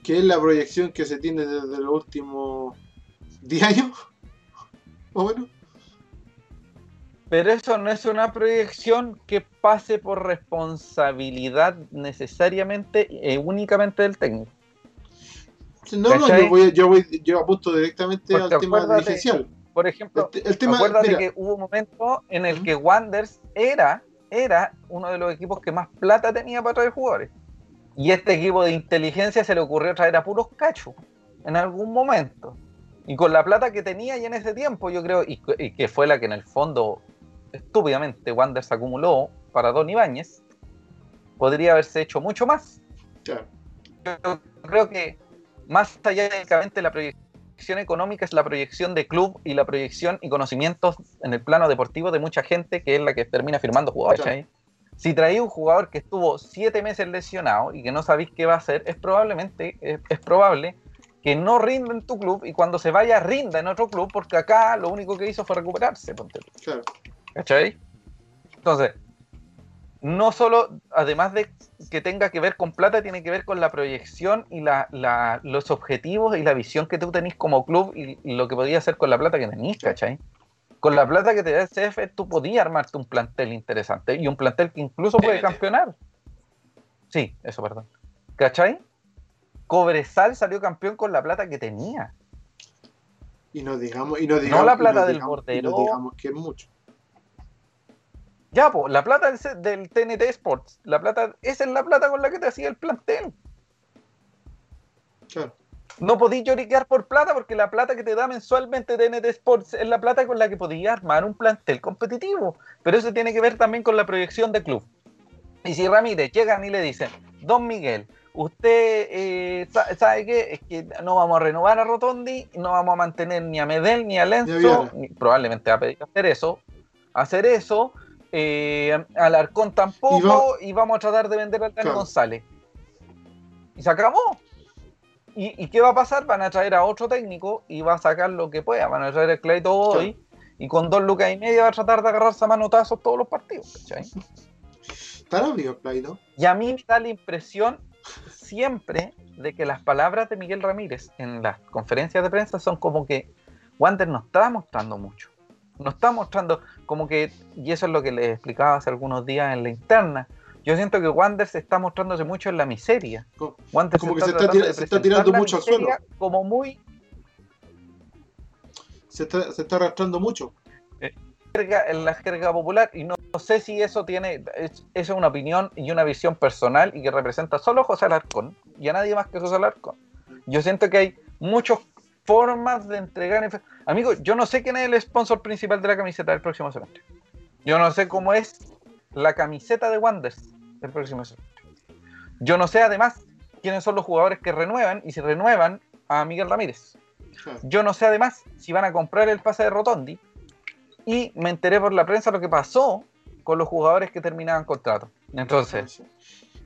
[SPEAKER 2] que es la proyección que se tiene desde los últimos 10 años. O menos.
[SPEAKER 1] Pero eso no es una proyección que pase por responsabilidad necesariamente e únicamente del técnico.
[SPEAKER 2] No, no,
[SPEAKER 1] ¿Cachai?
[SPEAKER 2] yo, voy, yo, voy, yo apunto directamente
[SPEAKER 1] Porque
[SPEAKER 2] al tema dirigencial.
[SPEAKER 1] Por ejemplo,
[SPEAKER 2] El, te- el tema,
[SPEAKER 1] acuérdate
[SPEAKER 2] mira,
[SPEAKER 1] que hubo un momento en el que Wanders era, era uno de los equipos que más plata tenía para traer jugadores. Y este equipo de inteligencia se le ocurrió traer a puros cachos en algún momento. Y con la plata que tenía ya en ese tiempo, yo creo, y, y que fue la que en el fondo estúpidamente Wanders acumuló para Don Ibáñez, podría haberse hecho mucho más.
[SPEAKER 2] claro,
[SPEAKER 1] Yo creo que más allá de la proyección económica es la proyección de club y la proyección y conocimientos en el plano deportivo de mucha gente que es la que termina firmando jugadores. Si traí un jugador que estuvo siete meses lesionado y que no sabéis qué va a hacer, es probablemente, es, es probable que no rinda en tu club y cuando se vaya rinda en otro club porque acá lo único que hizo fue recuperarse. ponte
[SPEAKER 2] claro.
[SPEAKER 1] ¿Cachai? Entonces, no solo, además de que tenga que ver con plata, tiene que ver con la proyección y la, la- los objetivos y la visión que tú tenés como club y, y lo que podías hacer con la plata que tenés, ¿cachai? Con la plata que te da el CF, tú podías armarte un plantel interesante y un plantel que incluso puede
[SPEAKER 3] TNT.
[SPEAKER 1] campeonar. Sí, eso, perdón. ¿Cachai? Cobresal salió campeón con la plata que tenía.
[SPEAKER 2] Y no digamos, y no digamos,
[SPEAKER 1] la
[SPEAKER 2] y
[SPEAKER 1] plata del
[SPEAKER 2] digamos- y
[SPEAKER 1] bordero.
[SPEAKER 2] no digamos que es mucho.
[SPEAKER 1] Ya, pues, la plata del, TNT Sports, la plata, esa es la plata con la que te hacía el plantel.
[SPEAKER 2] Claro.
[SPEAKER 1] No podías lloriquear por plata porque la plata que te da mensualmente TNT Sports es la plata con la que podías armar un plantel competitivo. Pero eso tiene que ver también con la proyección de club. Y si Ramírez llegan y le dicen, Don Miguel, usted eh, sa- sabe que es que no vamos a renovar a Rotondi, no vamos a mantener ni a Medel ni a Lenzo, ni- probablemente va a pedir hacer eso, hacer eso, eh, Alarcón tampoco, y, vamos a tratar de vender al
[SPEAKER 2] Claro.
[SPEAKER 1] González. Y se acabó. ¿Y, y qué va a pasar? Van a traer a otro técnico y va a sacar lo que pueda. Van a traer a Clayton hoy y con dos lucas y media va a tratar de agarrarse a manotazos todos los partidos. ¿cachai?
[SPEAKER 2] Estará vivo Clyde,
[SPEAKER 1] Y a mí me da la impresión siempre de que las palabras de Miguel Ramírez en las conferencias de prensa son como que Wander no está mostrando mucho. No está mostrando como que, y eso es lo que les explicaba hace algunos días en la interna. Yo siento que Wander se está mostrándose mucho en la miseria. Wander
[SPEAKER 2] como que se está
[SPEAKER 1] tratando
[SPEAKER 2] tira-
[SPEAKER 1] de
[SPEAKER 2] se está tirando mucho al
[SPEAKER 1] miseria Como muy
[SPEAKER 2] se está, se está arrastrando mucho.
[SPEAKER 1] en la jerga popular y no, no sé si eso tiene, es, es una opinión y una visión personal y que representa solo a José Alarcón y a nadie más que José Alarcón. Yo siento que hay muchas formas de entregar. Amigo, yo no sé quién es el sponsor principal de la camiseta del próximo semestre. Yo no sé cómo es la camiseta de Wanders del próximo semestre. Yo no sé además quiénes son los jugadores que renuevan y si renuevan a Miguel Ramírez. Yo no sé además si van a comprar el pase de Rotondi y me enteré por la prensa lo que pasó con los jugadores que terminaban contrato. Entonces,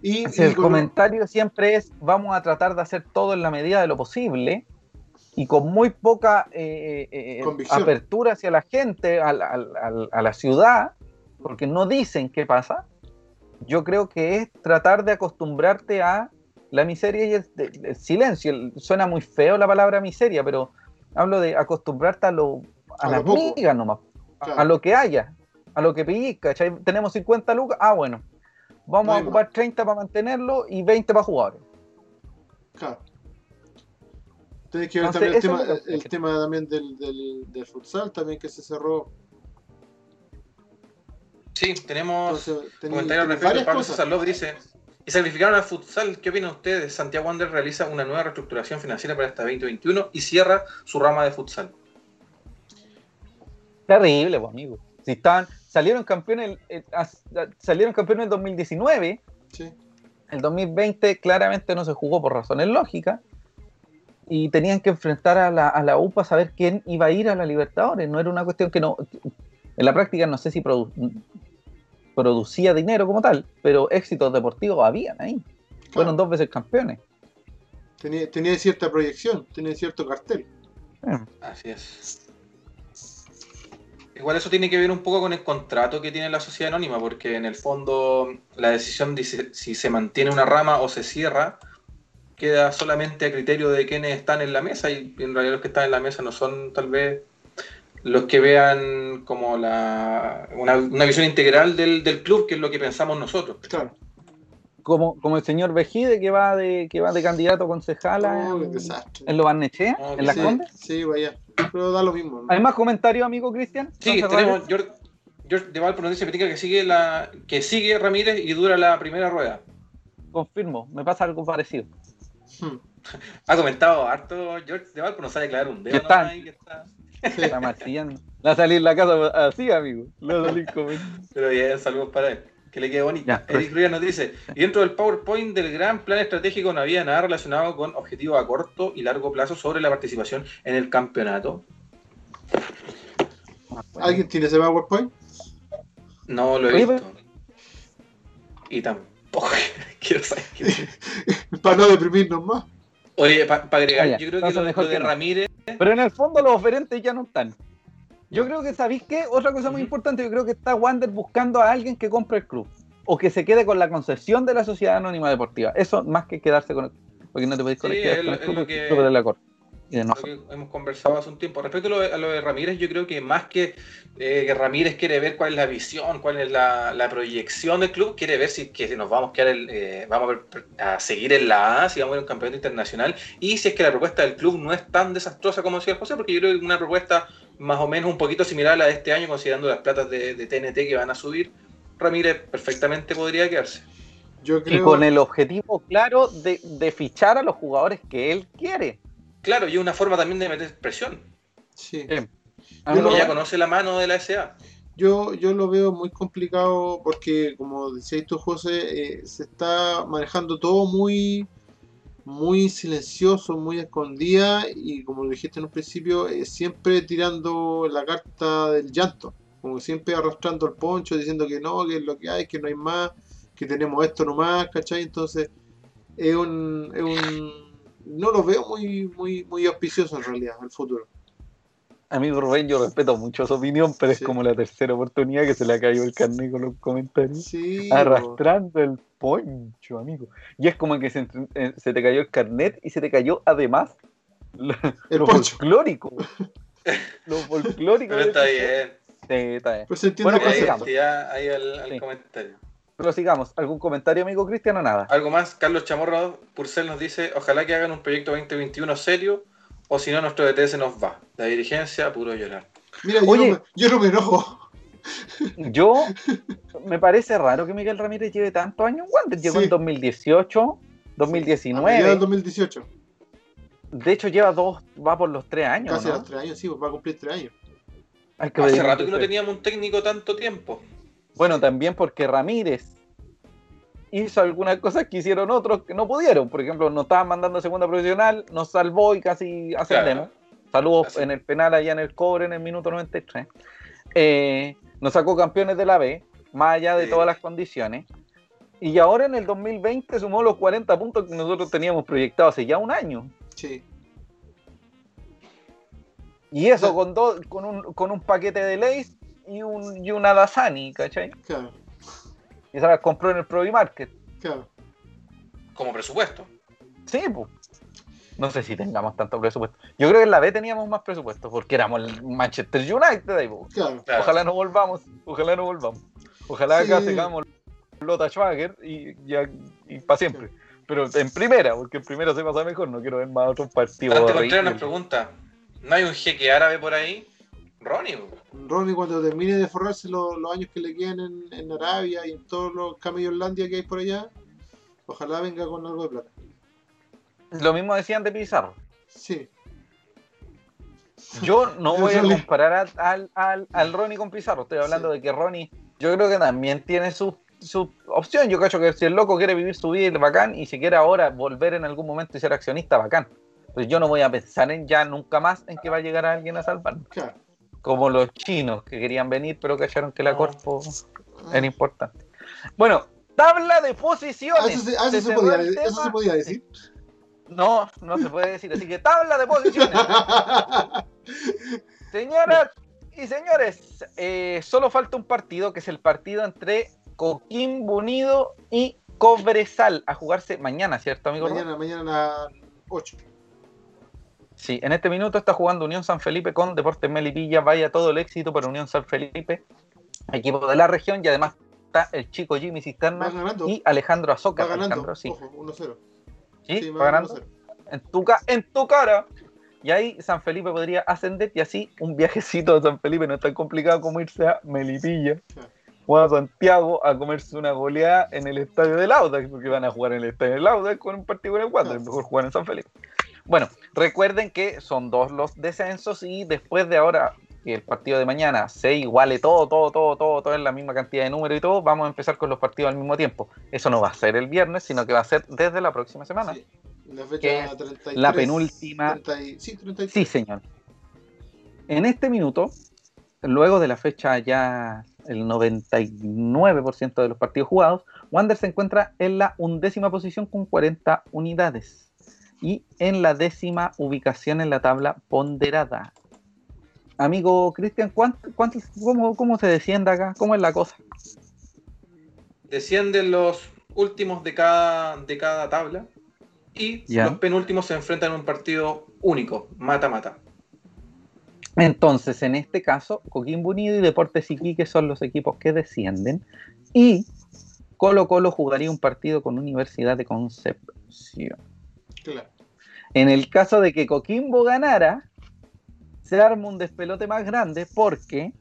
[SPEAKER 2] Y,
[SPEAKER 1] si
[SPEAKER 2] y
[SPEAKER 1] el comentario siempre es vamos a tratar de hacer todo en la medida de lo posible y con muy poca eh, eh,
[SPEAKER 2] Convicción.
[SPEAKER 1] apertura hacia la gente, a la, a ciudad, porque no dicen qué pasa, yo creo que es tratar de acostumbrarte a la miseria y el, silencio. El- suena muy feo la palabra miseria, pero hablo de acostumbrarte a, lo, a,
[SPEAKER 2] A
[SPEAKER 1] las
[SPEAKER 2] lo
[SPEAKER 1] migas nomás, a-
[SPEAKER 2] Claro.
[SPEAKER 1] a lo que haya, a lo que ¿cachai? Tenemos 50 lucas, ah, bueno, vamos
[SPEAKER 2] No
[SPEAKER 1] a ocupar 30 para mantenerlo y 20 para jugadores.
[SPEAKER 2] Claro. Tienes que ver
[SPEAKER 1] Entonces,
[SPEAKER 2] también el tema,
[SPEAKER 1] es lo que-
[SPEAKER 2] el tema también del, del, del futsal también que se cerró.
[SPEAKER 3] Sí, tenemos
[SPEAKER 2] Entonces, tení-
[SPEAKER 3] comentario al respecto. Pablo López dice: Y sacrificaron al futsal. ¿Qué opinan ustedes? Santiago Wander realiza una nueva reestructuración financiera para este 2021 y cierra su rama de futsal.
[SPEAKER 1] Terrible, pues, amigo. Si estaban, salieron campeones, el- el- as- salieron campeones en el 2019,
[SPEAKER 2] Sí.
[SPEAKER 1] el 2020 claramente no se jugó por razones lógicas y tenían que enfrentar a la, a la U para saber quién iba a ir a la Libertadores. No era una cuestión que no. En la práctica no sé si produ- producía dinero como tal, pero éxitos deportivos habían ahí. Fueron dos veces campeones.
[SPEAKER 2] Tenía, tenía cierta proyección, tenía cierto cartel.
[SPEAKER 3] Así es. Igual eso tiene que ver un poco con el contrato que tiene la sociedad anónima, porque en el fondo la decisión de si, si se mantiene una rama o se cierra queda solamente a criterio de quienes están en la mesa y en realidad los que están en la mesa no son tal vez los que vean como la, una, una visión integral del, del club, que es lo que pensamos nosotros.
[SPEAKER 2] Claro.
[SPEAKER 1] Como, como el señor Vejide que va de, que va de candidato a concejala
[SPEAKER 2] Oh,
[SPEAKER 1] en, en Lo Barnechea,
[SPEAKER 3] Oh,
[SPEAKER 1] en Las
[SPEAKER 2] sí,
[SPEAKER 1] Condes.
[SPEAKER 2] sí, vaya. Pero da lo mismo. ¿no?
[SPEAKER 1] ¿Hay más comentarios, amigo Cristian?
[SPEAKER 3] Sí,
[SPEAKER 1] ¿Vamos a cerrar
[SPEAKER 3] tenemos? George, George de Valpo nos dice que sigue la que sigue Ramírez y dura la primera rueda.
[SPEAKER 1] Confirmo, me pasa algo parecido.
[SPEAKER 2] Hmm.
[SPEAKER 3] Ha comentado harto George de Valpo, no sabe clavar un dedo.
[SPEAKER 1] ¿Qué tal?
[SPEAKER 3] nomás ahí que está.
[SPEAKER 1] Está va a salir la casa así, amigo. Le va a salir.
[SPEAKER 3] Pero bien, saludos para él. Que le quede bonito.
[SPEAKER 1] Ya,
[SPEAKER 3] Eric Ruiz nos dice, y dentro del PowerPoint del gran plan estratégico no había nada relacionado con objetivos a corto y largo plazo sobre la participación en el campeonato.
[SPEAKER 2] ¿Alguien tiene ese PowerPoint?
[SPEAKER 3] No lo he visto. Y tampoco quiero saber qué.
[SPEAKER 2] Para no deprimirnos más.
[SPEAKER 3] Oye, para agregar, yo creo que lo,
[SPEAKER 1] mejor
[SPEAKER 3] lo de
[SPEAKER 1] que no.
[SPEAKER 3] Ramírez,
[SPEAKER 1] Pero en el fondo los oferentes ya no están. Yo creo que, ¿sabéis qué? Otra cosa muy importante, yo creo que está Wander buscando a alguien que compre el club. O que se quede con la concesión de la Sociedad Anónima Deportiva. Eso más que quedarse con el Porque no te podéis
[SPEAKER 3] Sí,
[SPEAKER 1] conectar
[SPEAKER 3] es
[SPEAKER 1] con
[SPEAKER 3] lo-
[SPEAKER 1] el
[SPEAKER 3] es
[SPEAKER 1] club
[SPEAKER 3] lo
[SPEAKER 1] porque
[SPEAKER 3] que-
[SPEAKER 1] el club de la corte. Y de
[SPEAKER 3] lo
[SPEAKER 1] nosotros.
[SPEAKER 3] que hemos conversado hace un tiempo. Respecto a lo de, a lo de Ramírez, yo creo que más que, eh, que Ramírez quiere ver cuál es la visión, cuál es la, la proyección del club, quiere ver si que nos vamos a quedar el- eh, vamos a, ver- a seguir en la A, si vamos a ir a un campeonato internacional, y si es que la propuesta del club no es tan desastrosa como decía José, porque yo creo que una propuesta más o menos un poquito similar a la de este año, considerando las platas de, de TNT que van a subir, Ramírez perfectamente podría quedarse.
[SPEAKER 2] Yo
[SPEAKER 1] Y
[SPEAKER 2] creo.
[SPEAKER 1] con el objetivo claro de, de fichar a los jugadores que él quiere.
[SPEAKER 3] Claro, y es una forma también de meter presión.
[SPEAKER 2] Sí.
[SPEAKER 1] Eh,
[SPEAKER 3] ya conoce la mano de la SA.
[SPEAKER 2] Yo, yo lo veo muy complicado porque, como decías tú, José, eh, se está manejando todo muy, muy silencioso, muy escondida y, como lo dijiste en un principio, eh, siempre tirando la carta del llanto, como siempre arrastrando el poncho, diciendo que no, que es lo que hay, que no hay más, que tenemos esto nomás, ¿cachai? Entonces, es un, es un no lo veo muy, muy, muy auspicioso en realidad, el futuro.
[SPEAKER 1] Amigo Rubén, yo respeto mucho su opinión, pero
[SPEAKER 2] Sí.
[SPEAKER 1] es como la tercera oportunidad que se le ha caído el carnet con los comentarios.
[SPEAKER 2] Sí.
[SPEAKER 1] Arrastrando el poncho, amigo. Y es como que se, eh, se te cayó el carnet y se te cayó además lo,
[SPEAKER 2] El
[SPEAKER 1] lo
[SPEAKER 2] poncho.
[SPEAKER 1] folclórico. lo folclórico.
[SPEAKER 3] Pero está bien.
[SPEAKER 1] Sí, está bien.
[SPEAKER 2] Pues se entiende
[SPEAKER 1] Bueno,
[SPEAKER 3] ahí al, al
[SPEAKER 1] Sí.
[SPEAKER 3] comentario.
[SPEAKER 1] Pero sigamos. ¿Algún comentario, amigo Cristian, o nada?
[SPEAKER 3] Algo más, Carlos Chamorro Purcell nos dice, ojalá que hagan un proyecto 2021 serio, o si no, nuestro DT se nos va. La dirigencia, puro llorar.
[SPEAKER 2] Mira, yo,
[SPEAKER 1] Oye.
[SPEAKER 2] no me, yo no me enojo.
[SPEAKER 1] Yo, me parece raro que Miguel Ramírez lleve tantos años en Wander. Llegó
[SPEAKER 2] Sí.
[SPEAKER 1] en 2018,
[SPEAKER 2] A mediados
[SPEAKER 1] 2019.
[SPEAKER 2] del 2018.
[SPEAKER 1] De hecho, lleva dos, va por los tres años.
[SPEAKER 2] Casi los tres años, sí, va a cumplir tres años.
[SPEAKER 1] Hay que
[SPEAKER 3] Hace rato que no teníamos un técnico tanto tiempo.
[SPEAKER 1] Bueno, también porque Ramírez hizo algunas cosas que hicieron otros que no pudieron. Por ejemplo, nos estaban mandando a segunda profesional, nos salvó y casi ascendemos. Saludos
[SPEAKER 3] Así.
[SPEAKER 1] en el penal allá en el cobre en el minuto 93. Eh, nos sacó campeones de la B, más allá de
[SPEAKER 3] Sí.
[SPEAKER 1] todas las condiciones. Y ahora en el 2020 sumó los 40 puntos que nosotros teníamos proyectados hace ya un año.
[SPEAKER 2] Sí.
[SPEAKER 1] Y eso
[SPEAKER 2] Claro.
[SPEAKER 1] con, dos con, un, con un paquete de Lays y, un, y una Dasani, ¿cachai?
[SPEAKER 2] Claro,
[SPEAKER 1] Y esa la compró en el Provi Market.
[SPEAKER 2] claro.
[SPEAKER 3] Como presupuesto.
[SPEAKER 1] Sí, pues. No sé si tengamos tanto presupuesto. Yo creo que en la B teníamos más presupuesto porque éramos el Manchester United. ahí, po.
[SPEAKER 2] Claro.
[SPEAKER 3] Claro.
[SPEAKER 1] Ojalá no volvamos. Ojalá no volvamos. Ojalá acá
[SPEAKER 2] Sí.
[SPEAKER 1] tengamos Lota Schwager y, ya y para siempre. Pero en primera, porque en primera se pasa mejor. No quiero ver más otros partidos.
[SPEAKER 3] Contreras nos
[SPEAKER 1] horribles.
[SPEAKER 3] pregunta: ¿no hay un jeque árabe por ahí? Ronnie.
[SPEAKER 2] Ronnie cuando termine de forrarse lo- los años que le quedan en, en Arabia y en todos los camellolandia que hay por allá, ojalá venga con algo de plata.
[SPEAKER 1] Lo mismo decían de Pizarro.
[SPEAKER 2] Sí,
[SPEAKER 1] Yo no
[SPEAKER 2] Yo
[SPEAKER 1] voy a comparar al, al, al Ronnie con Pizarro. Estoy hablando de que Ronnie, yo creo que también tiene su, su opción. Yo cacho que si el loco quiere vivir su vida, bacán, y si quiere ahora volver en algún momento y ser accionista, bacán. Pues yo no voy a pensar en ya nunca más en que va a llegar alguien a salvarnos.
[SPEAKER 2] claro.
[SPEAKER 1] Como los chinos que querían venir, pero cacharon que la
[SPEAKER 3] No.
[SPEAKER 1] Corpo
[SPEAKER 2] Ah,
[SPEAKER 1] era importante. Bueno, tabla de
[SPEAKER 2] ah,
[SPEAKER 1] posiciones.
[SPEAKER 2] eso, se, ah, eso
[SPEAKER 1] Se
[SPEAKER 2] se
[SPEAKER 1] cerró
[SPEAKER 2] podía,
[SPEAKER 1] el
[SPEAKER 2] eso
[SPEAKER 1] tema.
[SPEAKER 2] se podía decir.
[SPEAKER 1] No, no se puede decir. Así que tabla de posiciones. Señoras y señores, eh, solo falta un partido, que es el partido entre Coquimbo Unido y Cobresal, a jugarse mañana, ¿cierto, amigo? Rubén?
[SPEAKER 2] mañana, mañana a las 8.
[SPEAKER 1] Sí, en este minuto está jugando Unión San Felipe con Deportes Melipilla. Vaya todo el éxito para Unión San Felipe, equipo de la región, y además está el chico Jimmy Cisterna y Alejandro
[SPEAKER 2] Va
[SPEAKER 1] Azócar.
[SPEAKER 2] ganando.
[SPEAKER 1] Alejandro, sí.
[SPEAKER 2] Ojo, 1-0.
[SPEAKER 1] ¿Sí?
[SPEAKER 2] Sí,
[SPEAKER 1] ¿Va
[SPEAKER 2] va
[SPEAKER 1] ganando?
[SPEAKER 2] 1-0.
[SPEAKER 1] en tu, en tu cara. Y ahí San Felipe podría ascender y así un viajecito a San Felipe no es tan complicado como irse a Melipilla o a Santiago a comerse una goleada en el estadio del Audax, porque van a jugar en el estadio del Audax con un partido con el Wander,
[SPEAKER 2] Claro.
[SPEAKER 1] mejor jugar en San Felipe. Bueno, recuerden que son dos los descensos y después de ahora que el partido de mañana se iguale todo, todo, todo, todo, todo en la misma cantidad de números y todo, vamos a empezar con los partidos al mismo tiempo. Eso no va a ser el viernes, sino que va a ser desde la próxima semana.
[SPEAKER 2] Sí. La fecha
[SPEAKER 1] Que es
[SPEAKER 2] 33,
[SPEAKER 1] la penúltima
[SPEAKER 2] 30 y- sí, 33.
[SPEAKER 1] Sí, señor. En este minuto, luego de la fecha ya el 99% de los partidos jugados, Wander se encuentra en la undécima posición con 40 unidades y en la décima ubicación en la tabla ponderada. Amigo Cristian, ¿cuánto, cuánto- cómo, cómo se desciende acá? ¿Cómo es la cosa?
[SPEAKER 3] Descienden los últimos de cada, de cada tabla y
[SPEAKER 1] Ya.
[SPEAKER 3] los penúltimos se enfrentan en un partido único, mata-mata.
[SPEAKER 1] Entonces, en este caso, Coquimbo Unido y Deportes Iquique son los equipos que descienden. Y Colo Colo jugaría un partido con Universidad de Concepción.
[SPEAKER 2] Claro.
[SPEAKER 1] En el caso de que Coquimbo ganara, se arma un despelote más grande porque,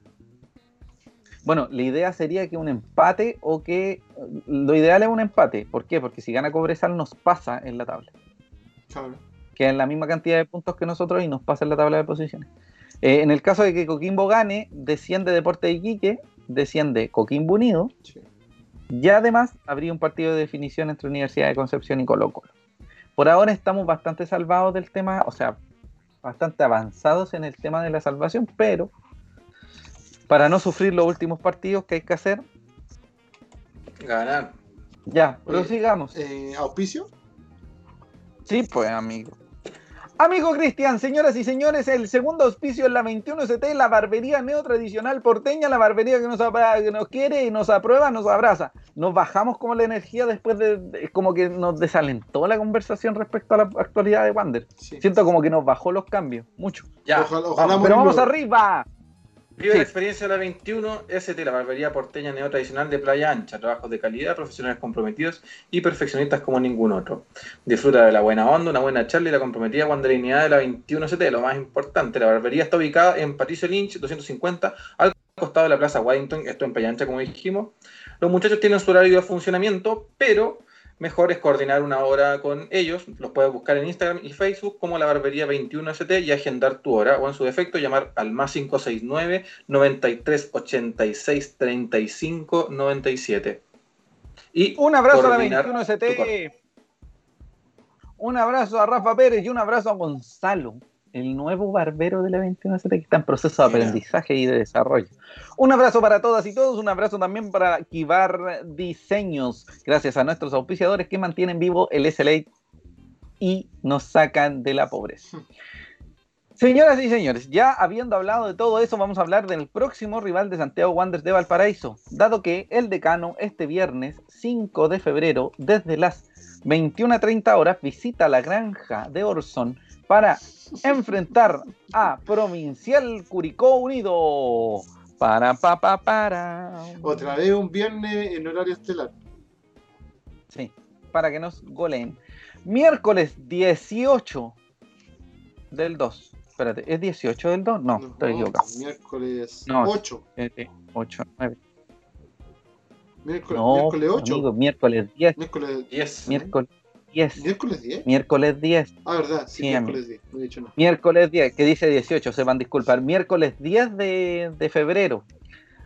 [SPEAKER 1] bueno, la idea sería que un empate o que, lo ideal es un empate. ¿Por qué? Porque si gana Cobresal nos pasa en la tabla.
[SPEAKER 2] Claro.
[SPEAKER 1] que es la misma cantidad de puntos que nosotros y nos pasa en la tabla de posiciones. Eh, en el caso de que Coquimbo gane, desciende Deporte de Iquique, desciende Coquimbo Unido,
[SPEAKER 2] Sí.
[SPEAKER 1] y además habría un partido de definición entre Universidad de Concepción y Colo Colo. Por ahora estamos bastante salvados del tema, o sea, bastante avanzados en el tema de la salvación, pero para no sufrir los últimos partidos que hay que hacer,
[SPEAKER 3] Ganar.
[SPEAKER 1] ya, prosigamos.
[SPEAKER 2] Eh, ¿Auspicio?
[SPEAKER 1] Sí, pues, amigo. Amigo Cristian, señoras y señores, el segundo auspicio en la 21ST, la barbería neotradicional porteña, la barbería que nos, abra- que nos quiere y nos aprueba, nos abraza. Nos bajamos como la energía después de, de- como que nos desalentó la conversación respecto a la actualidad de Wander.
[SPEAKER 2] Sí.
[SPEAKER 1] Siento como que nos bajó los cambios, mucho.
[SPEAKER 3] Ya.
[SPEAKER 2] Ojalá, ojalá
[SPEAKER 1] Vamos, pero vamos arriba.
[SPEAKER 3] Vive
[SPEAKER 1] Sí.
[SPEAKER 3] la experiencia de la 21 ST, la barbería porteña neotradicional de Playa Ancha. Trabajos de calidad, profesionales comprometidos y perfeccionistas como ningún otro. Disfruta de la buena onda, una buena charla y la comprometida guanderinidad de la 21 ST. Lo más importante, la barbería está ubicada en Patricio Lynch 250, al costado de la Plaza Waddington, esto en Playa Ancha, como dijimos. Los muchachos tienen su horario de funcionamiento, pero mejor es coordinar una hora con ellos. Los puedes buscar en Instagram y Facebook como la barbería 21ST y agendar tu hora o en su defecto llamar al más 569 93 86 35 97. Y
[SPEAKER 1] Un abrazo a la
[SPEAKER 3] coordinar
[SPEAKER 1] 21ST.
[SPEAKER 3] tu corte.
[SPEAKER 1] Un abrazo a Rafa Pérez y un abrazo a Gonzalo. El nuevo barbero de la 21 que está en proceso de aprendizaje y de desarrollo. Un abrazo para todas y todos, un abrazo también para Kibar Diseños, gracias a nuestros auspiciadores que mantienen vivo el SLA y nos sacan de la pobreza. Señoras y señores, ya habiendo hablado de todo eso, vamos a hablar del próximo rival de Santiago Wanderers de Valparaíso, dado que el decano este viernes 5 de febrero, desde las 21.30 horas, visita la granja de Orson para enfrentar a Provincial Curicó Unido. Para, pa, pa, para.
[SPEAKER 2] Otra vez un viernes en horario estelar.
[SPEAKER 1] Sí, para que nos goleen. Miércoles 18 del 2. Espérate, ¿es 18 del 2? No, estoy equivocado.
[SPEAKER 2] Miércoles 8.
[SPEAKER 1] 8, 9.
[SPEAKER 2] Miércoles, no, miércoles 8.
[SPEAKER 1] Amigo, miércoles 10.
[SPEAKER 2] Miércoles
[SPEAKER 1] 10. Miércoles 10.
[SPEAKER 2] ¿Miércoles 10?
[SPEAKER 1] Miércoles 10.
[SPEAKER 2] Ah, verdad, sí, miércoles 10. No he dicho nada.
[SPEAKER 1] Miércoles 10, que dice 18, se van a disculpar. Miércoles 10 de, de febrero,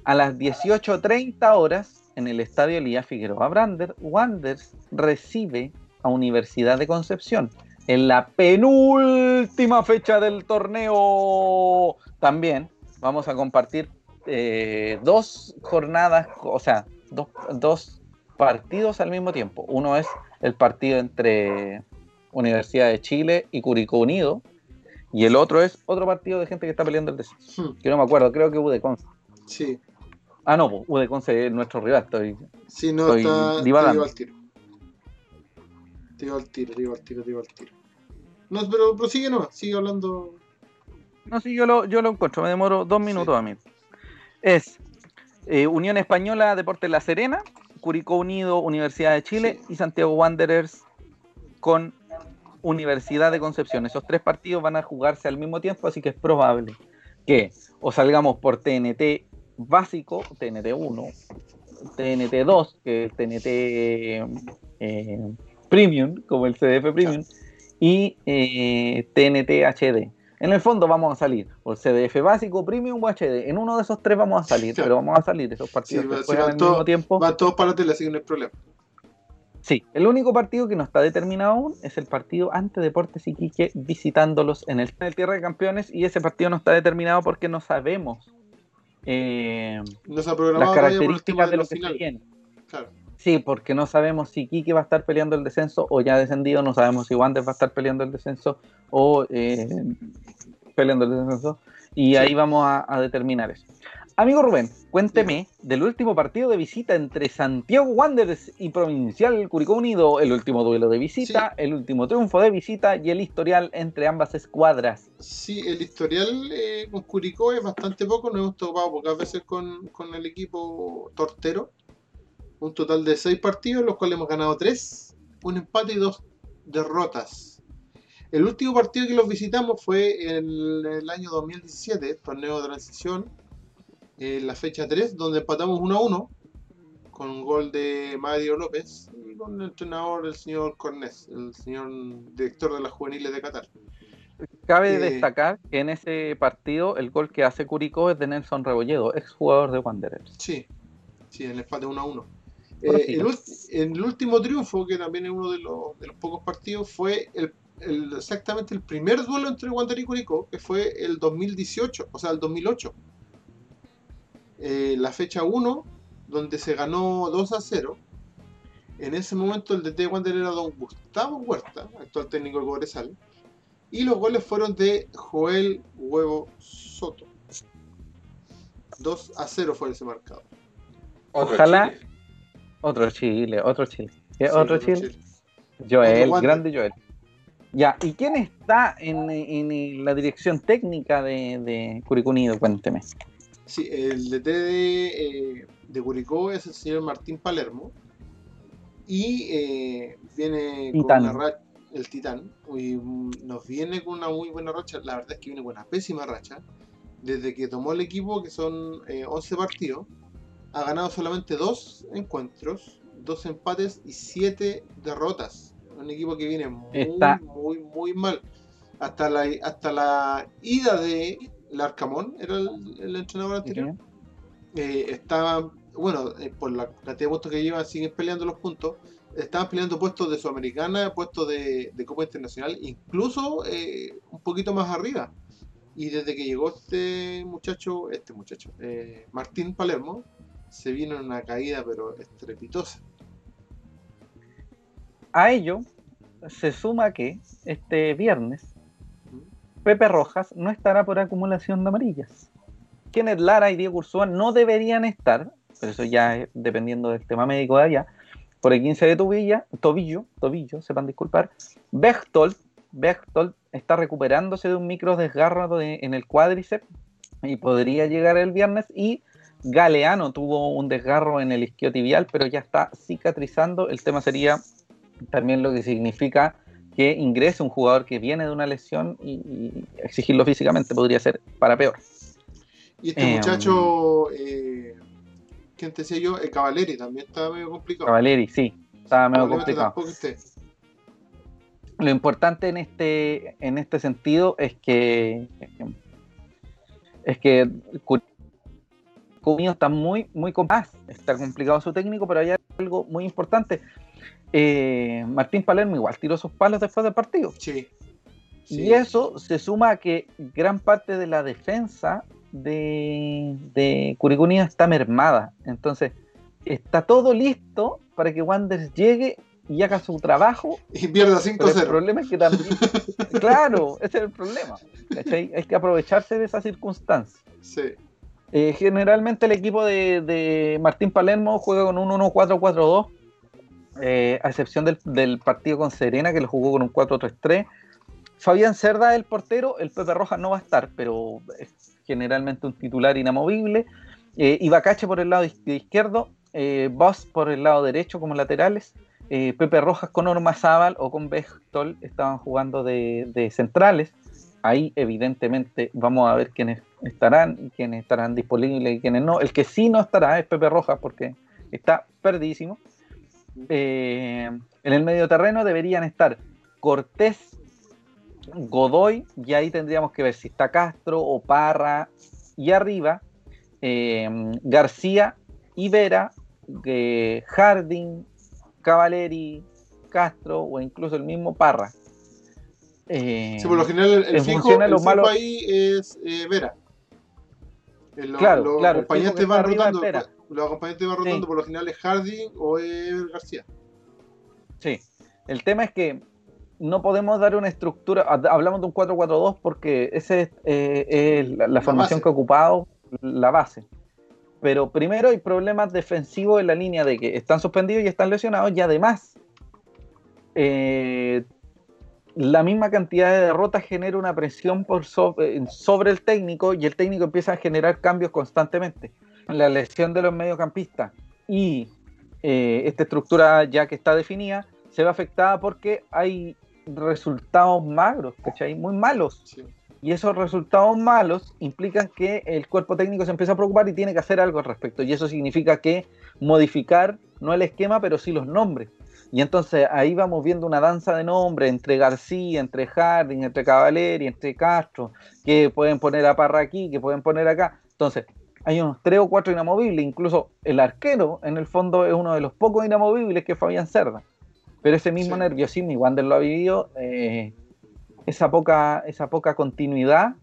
[SPEAKER 1] a las 18.30 horas, en el estadio Elías Figueroa Brander, Wanders recibe a Universidad de Concepción en la penúltima fecha del torneo. También vamos a compartir eh, dos jornadas, o sea, dos, dos partidos al mismo tiempo. Uno es el partido entre Universidad de Chile y Curicó Unido. Y el otro es otro partido de gente que está peleando el descenso. Hmm. Que no me acuerdo, creo que de Conce.
[SPEAKER 2] Sí.
[SPEAKER 1] Ah, no, pues Conce es nuestro rival. Estoy,
[SPEAKER 2] sí, no, está, divagando. al tiro. Te iba al tiro, te iba al tiro, te iba al tiro. No, pero prosigue no, sigue hablando.
[SPEAKER 1] No, sí, yo lo, yo lo encuentro, me demoro dos minutos a mí. Es eh, Unión Española Deportes La Serena, Curicó Unido, Universidad de Chile y Santiago Wanderers con Universidad de Concepción. Esos tres partidos van a jugarse al mismo tiempo, así que es probable que o salgamos por TNT básico, TNT 1, TNT 2, que es TNT eh, Premium, como el CDF Premium, y eh, TNT HD. En el fondo vamos a salir por CDF básico, premium o HD. En uno de esos tres vamos a salir, pero vamos a salir esos partidos
[SPEAKER 2] sí, al mismo tiempo. Van todos para la tele, así que no hay problema.
[SPEAKER 1] Sí, el único partido que no está determinado aún es el partido ante Deportes Iquique visitándolos en el, en el Tierra de Campeones y ese partido no está determinado porque no sabemos eh, las características de, lo que se viene. Claro. Sí, porque no sabemos si Quique va a estar peleando el descenso o ya ha descendido, no sabemos si Wander va a estar peleando el descenso o eh, peleando el descenso, y ahí vamos a, determinar eso. Amigo Rubén, cuénteme del último partido de visita entre Santiago Wanderers y Provincial Curicó Unido, el último duelo de visita, el último triunfo de visita y el historial entre ambas escuadras.
[SPEAKER 2] Sí, el historial eh, con Curicó es bastante poco, nos hemos topado pocas veces con, con el equipo tortero un total de 6 partidos, los cuales hemos ganado 3, un empate y 2 derrotas. El último partido que los visitamos fue en el año 2017, torneo de transición, en la fecha 3, donde empatamos 1 a 1 con un gol de Mario López y con el entrenador, el señor Cornés, el señor director de las juveniles de Qatar.
[SPEAKER 1] Cabe eh, destacar que en ese partido el gol que hace Curicó es de Nelson Rebolledo, ex jugador de Wanderers.
[SPEAKER 2] Sí, sí, el empate 1 a 1. Eh, el, último triunfo, que también es uno de los, de los pocos partidos, fue el, exactamente el primer duelo entre Wander y Curicó, que fue el 2018, o sea, el 2008. Eh, la fecha 1, donde se ganó 2 a 0. En ese momento el DT de Wander era don Gustavo Huerta, actual técnico de Cobresal. Y los goles fueron de Joel Huevo Soto. 2 a 0 fue ese marcado.
[SPEAKER 1] Ojalá, otro Chile, otro Chile. otro, Chile? Joel, grande Joel. Ya, ¿y quién está en, la dirección técnica de, de Curicó Unido? Cuénteme.
[SPEAKER 2] Sí, el DT de, eh, de Curicó es el señor Martín Palermo. Y eh, viene con una racha, el Titán, y nos viene con una muy buena racha. La verdad es que viene con una pésima racha. Desde que tomó el equipo, que son 11 eh, partidos, ha ganado solamente dos encuentros, dos empates y siete derrotas. Un equipo que viene muy, muy, muy mal. Hasta la, hasta la ida de Larcamón, era el, entrenador anterior. Eh, estaba, bueno, eh, por la cantidad de puntos que llevan, siguen peleando los puntos. estaban peleando puestos de Sudamericana, puestos de, de Copa Internacional, incluso eh, un poquito más arriba. Y desde que llegó este muchacho, este muchacho, eh, Martín Palermo, se vino una caída pero estrepitosa.
[SPEAKER 1] A ello se suma que este viernes Pepe Rojas no estará por acumulación de amarillas. Kenneth Lara y Diego Ursúa no deberían estar, pero eso ya es dependiendo del tema médico de allá, por el 15 de tobilla, tobillo, tobillo, sepan disculpar. Bechtold, Bechtold está recuperándose de un micro desgarro en el cuádriceps y podría llegar el viernes y Galeano tuvo un desgarro en el isquiotibial, pero ya está cicatrizando. El tema sería también lo que significa que ingrese un jugador que viene de una lesión y, exigirlo físicamente podría ser para peor.
[SPEAKER 2] Y este muchacho, eh, ¿quién te decía yo? El Cavaleri también estaba medio complicado.
[SPEAKER 1] Cavaleri, sí, estaba medio complicado. Lo importante en este, en este sentido es que es que Cunio está muy, muy complicado. Está complicado su técnico, pero hay algo muy importante. Eh, Martín Palermo igual tiró sus palos después del partido.
[SPEAKER 2] Sí.
[SPEAKER 1] Y eso se suma a que gran parte de la defensa de, de Curicunía está mermada. Entonces, está todo listo para que Wanderers llegue y haga su trabajo.
[SPEAKER 2] Y pierda 5-0.
[SPEAKER 1] El problema es que también. claro, ese es el problema. Hay que aprovecharse de esa circunstancia.
[SPEAKER 2] Sí.
[SPEAKER 1] Eh, generalmente el equipo de, de, Martín Palermo juega con un 1-4-4-2 eh, a excepción del, partido con Serena, que lo jugó con un 4-3-3. Fabián Cerda, el portero, el Pepe Rojas no va a estar, pero es generalmente un titular inamovible. Eh, Ibacache por el lado izquierdo, eh, Boss por el lado derecho como laterales. Eh, Pepe Rojas con Orma o con Bechtol estaban jugando de, centrales. Ahí, evidentemente, vamos a ver quiénes estarán, quiénes estarán disponibles y quiénes no. El que sí no estará es Pepe Rojas porque está perdidísimo. Eh, en el medio terreno deberían estar Cortés, Godoy, y ahí tendríamos que ver si está Castro o Parra, y arriba eh, García, Ibera, eh, Harding, Cavaleri, Castro o incluso el mismo Parra.
[SPEAKER 2] sí, por lo general el, fijo, ahí es Vera.
[SPEAKER 1] Claro,
[SPEAKER 2] los
[SPEAKER 1] claro,
[SPEAKER 2] acompañantes van rotando los acompañantes van rotando por lo general es Harding o es García.
[SPEAKER 1] Sí, el tema es que no podemos dar una estructura, hablamos de un 4-4-2 porque esa es, eh, la, formación que ha ocupado la base. Pero primero hay problemas defensivos en la línea de que están suspendidos y están lesionados y además eh, la misma cantidad de derrotas genera una presión por sobre, sobre el técnico y el técnico empieza a generar cambios constantemente la lesión de los mediocampistas y eh, esta estructura ya que está definida se ve afectada porque hay resultados magros, ¿cachai? Muy malos. Y esos resultados malos implican que el cuerpo técnico se empieza a preocupar y tiene que hacer algo al respecto. Y eso significa que modificar no el esquema, pero sí los nombres. Y entonces ahí vamos viendo una danza de nombres entre García, entre Harding, entre Cavaleri, entre Castro, que pueden poner a Parra aquí, que pueden poner acá. Entonces, hay unos tres o cuatro inamovibles, incluso el arquero en el fondo es uno de los pocos inamovibles que Fabián Cerda. Pero ese mismo nerviosismo, y Wander lo ha vivido, eh, esa, poca, esa poca continuidad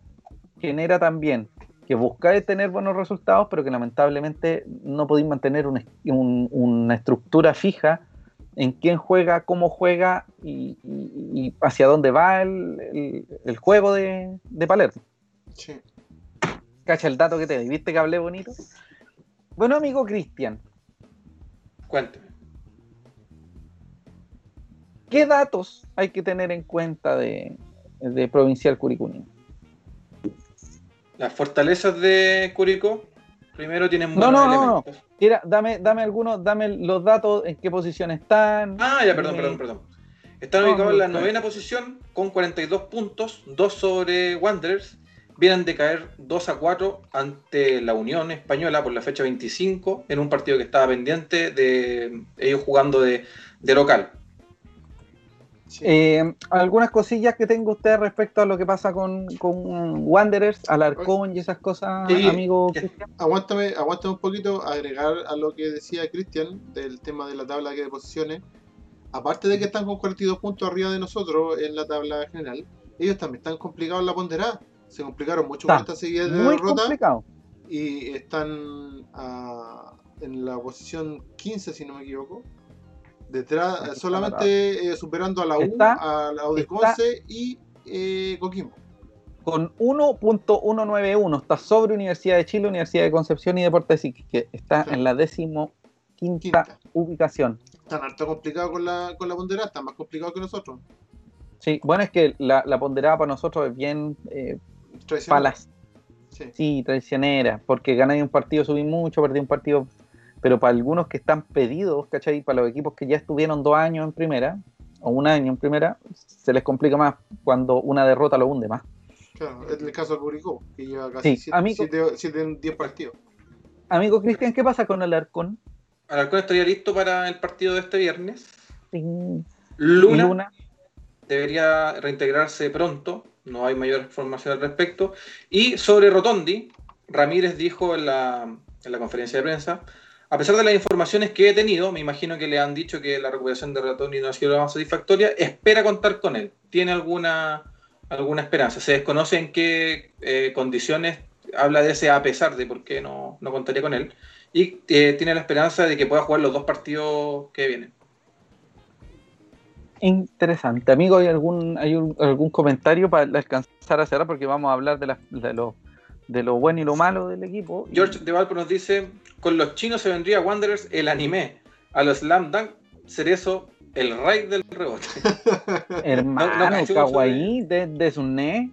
[SPEAKER 1] genera también que buscáis tener buenos resultados, pero que lamentablemente no podéis mantener una, estructura fija en quién juega, cómo juega y, hacia dónde va el, juego de, de Palermo.
[SPEAKER 2] Sí.
[SPEAKER 1] Cacha el dato que te di. ¿Viste que hablé bonito? Bueno, amigo Cristian.
[SPEAKER 3] Cuéntame.
[SPEAKER 1] ¿Qué datos hay que tener en cuenta de, Provincial Curicunio?
[SPEAKER 3] Las fortalezas de Curicó, primero tienen
[SPEAKER 1] muchos no, no, No, no. Dame, dame algunos, dame los datos, en qué posición están.
[SPEAKER 3] Ah, ya, perdón, perdón, perdón. Están ubicados en la novena posición con 42 puntos, 2 sobre Wanderers vienen de caer 2 a 4 ante la Unión Española por la fecha 25 en un partido que estaba pendiente de ellos jugando de, local.
[SPEAKER 1] Eh, algunas cosillas que tengo usted respecto a lo que pasa con, con Wanderers, Alarcón y esas cosas, amigo
[SPEAKER 2] Aguántame, aguántame un poquito agregar a lo que decía Cristian del tema de la tabla de posiciones. aparte de que están con 42 puntos arriba de nosotros en la tabla general, ellos también están complicados en la ponderada. Se complicaron mucho con esta seguida de
[SPEAKER 1] Muy
[SPEAKER 2] derrota
[SPEAKER 1] complicado.
[SPEAKER 2] y están ah, en la posición 15, si no me equivoco. Detrás, solamente eh, superando a la U,
[SPEAKER 1] Está-
[SPEAKER 2] a la U de
[SPEAKER 1] está-
[SPEAKER 2] Conce y eh, Coquimbo.
[SPEAKER 1] Con 1.191 está sobre Universidad de Chile, Universidad de Concepción y Deportes Iquique, que está en la décimo quinta
[SPEAKER 2] Quinta.
[SPEAKER 1] ubicación.
[SPEAKER 2] Están harto complicados con la, con la ponderada, están más complicados que nosotros.
[SPEAKER 1] Sí, bueno, es que la, la ponderada para nosotros es bien eh, palas,
[SPEAKER 2] Sí.
[SPEAKER 1] sí, traicionera, porque ganáis un partido, subí mucho, perdí un partido, pero para algunos que están pedidos, ¿cachai? Para los equipos que ya estuvieron dos años en primera, o un año en primera, se les complica más cuando una derrota lo hunde más.
[SPEAKER 2] Claro, es el caso de Curicó, que lleva casi
[SPEAKER 1] Sí, amigo.
[SPEAKER 2] 7 10 partidos.
[SPEAKER 1] Amigo Cristian, ¿qué pasa con el Arcón?
[SPEAKER 3] Alarcón estaría listo para el partido de este viernes. Luna,
[SPEAKER 1] Luna.
[SPEAKER 3] debería reintegrarse pronto, no hay mayor información al respecto. Y sobre Rotondi, Ramírez dijo en la, en la conferencia de prensa, a pesar de las informaciones que he tenido, me imagino que le han dicho que la recuperación de Rotondi no ha sido la más satisfactoria, espera contar con él. Tiene alguna, alguna esperanza. Se desconoce en qué eh, condiciones habla de ese a pesar de por qué no, no contaría con él. Y eh, tiene la esperanza de que pueda jugar los dos partidos que vienen.
[SPEAKER 1] Interesante. Amigo, ¿hay algún, hay algún comentario para alcanzar a cerrar? Porque vamos a hablar de, las- de, lo, de lo bueno y lo malo del equipo. Y-
[SPEAKER 3] George de Valpo nos dice, con los chinos se vendría Wanderers el anime, a los Slam Dunk, Cerezo, el rey del rebote.
[SPEAKER 1] Hermano,
[SPEAKER 3] No- no eso
[SPEAKER 1] kawaii, de, de Sune.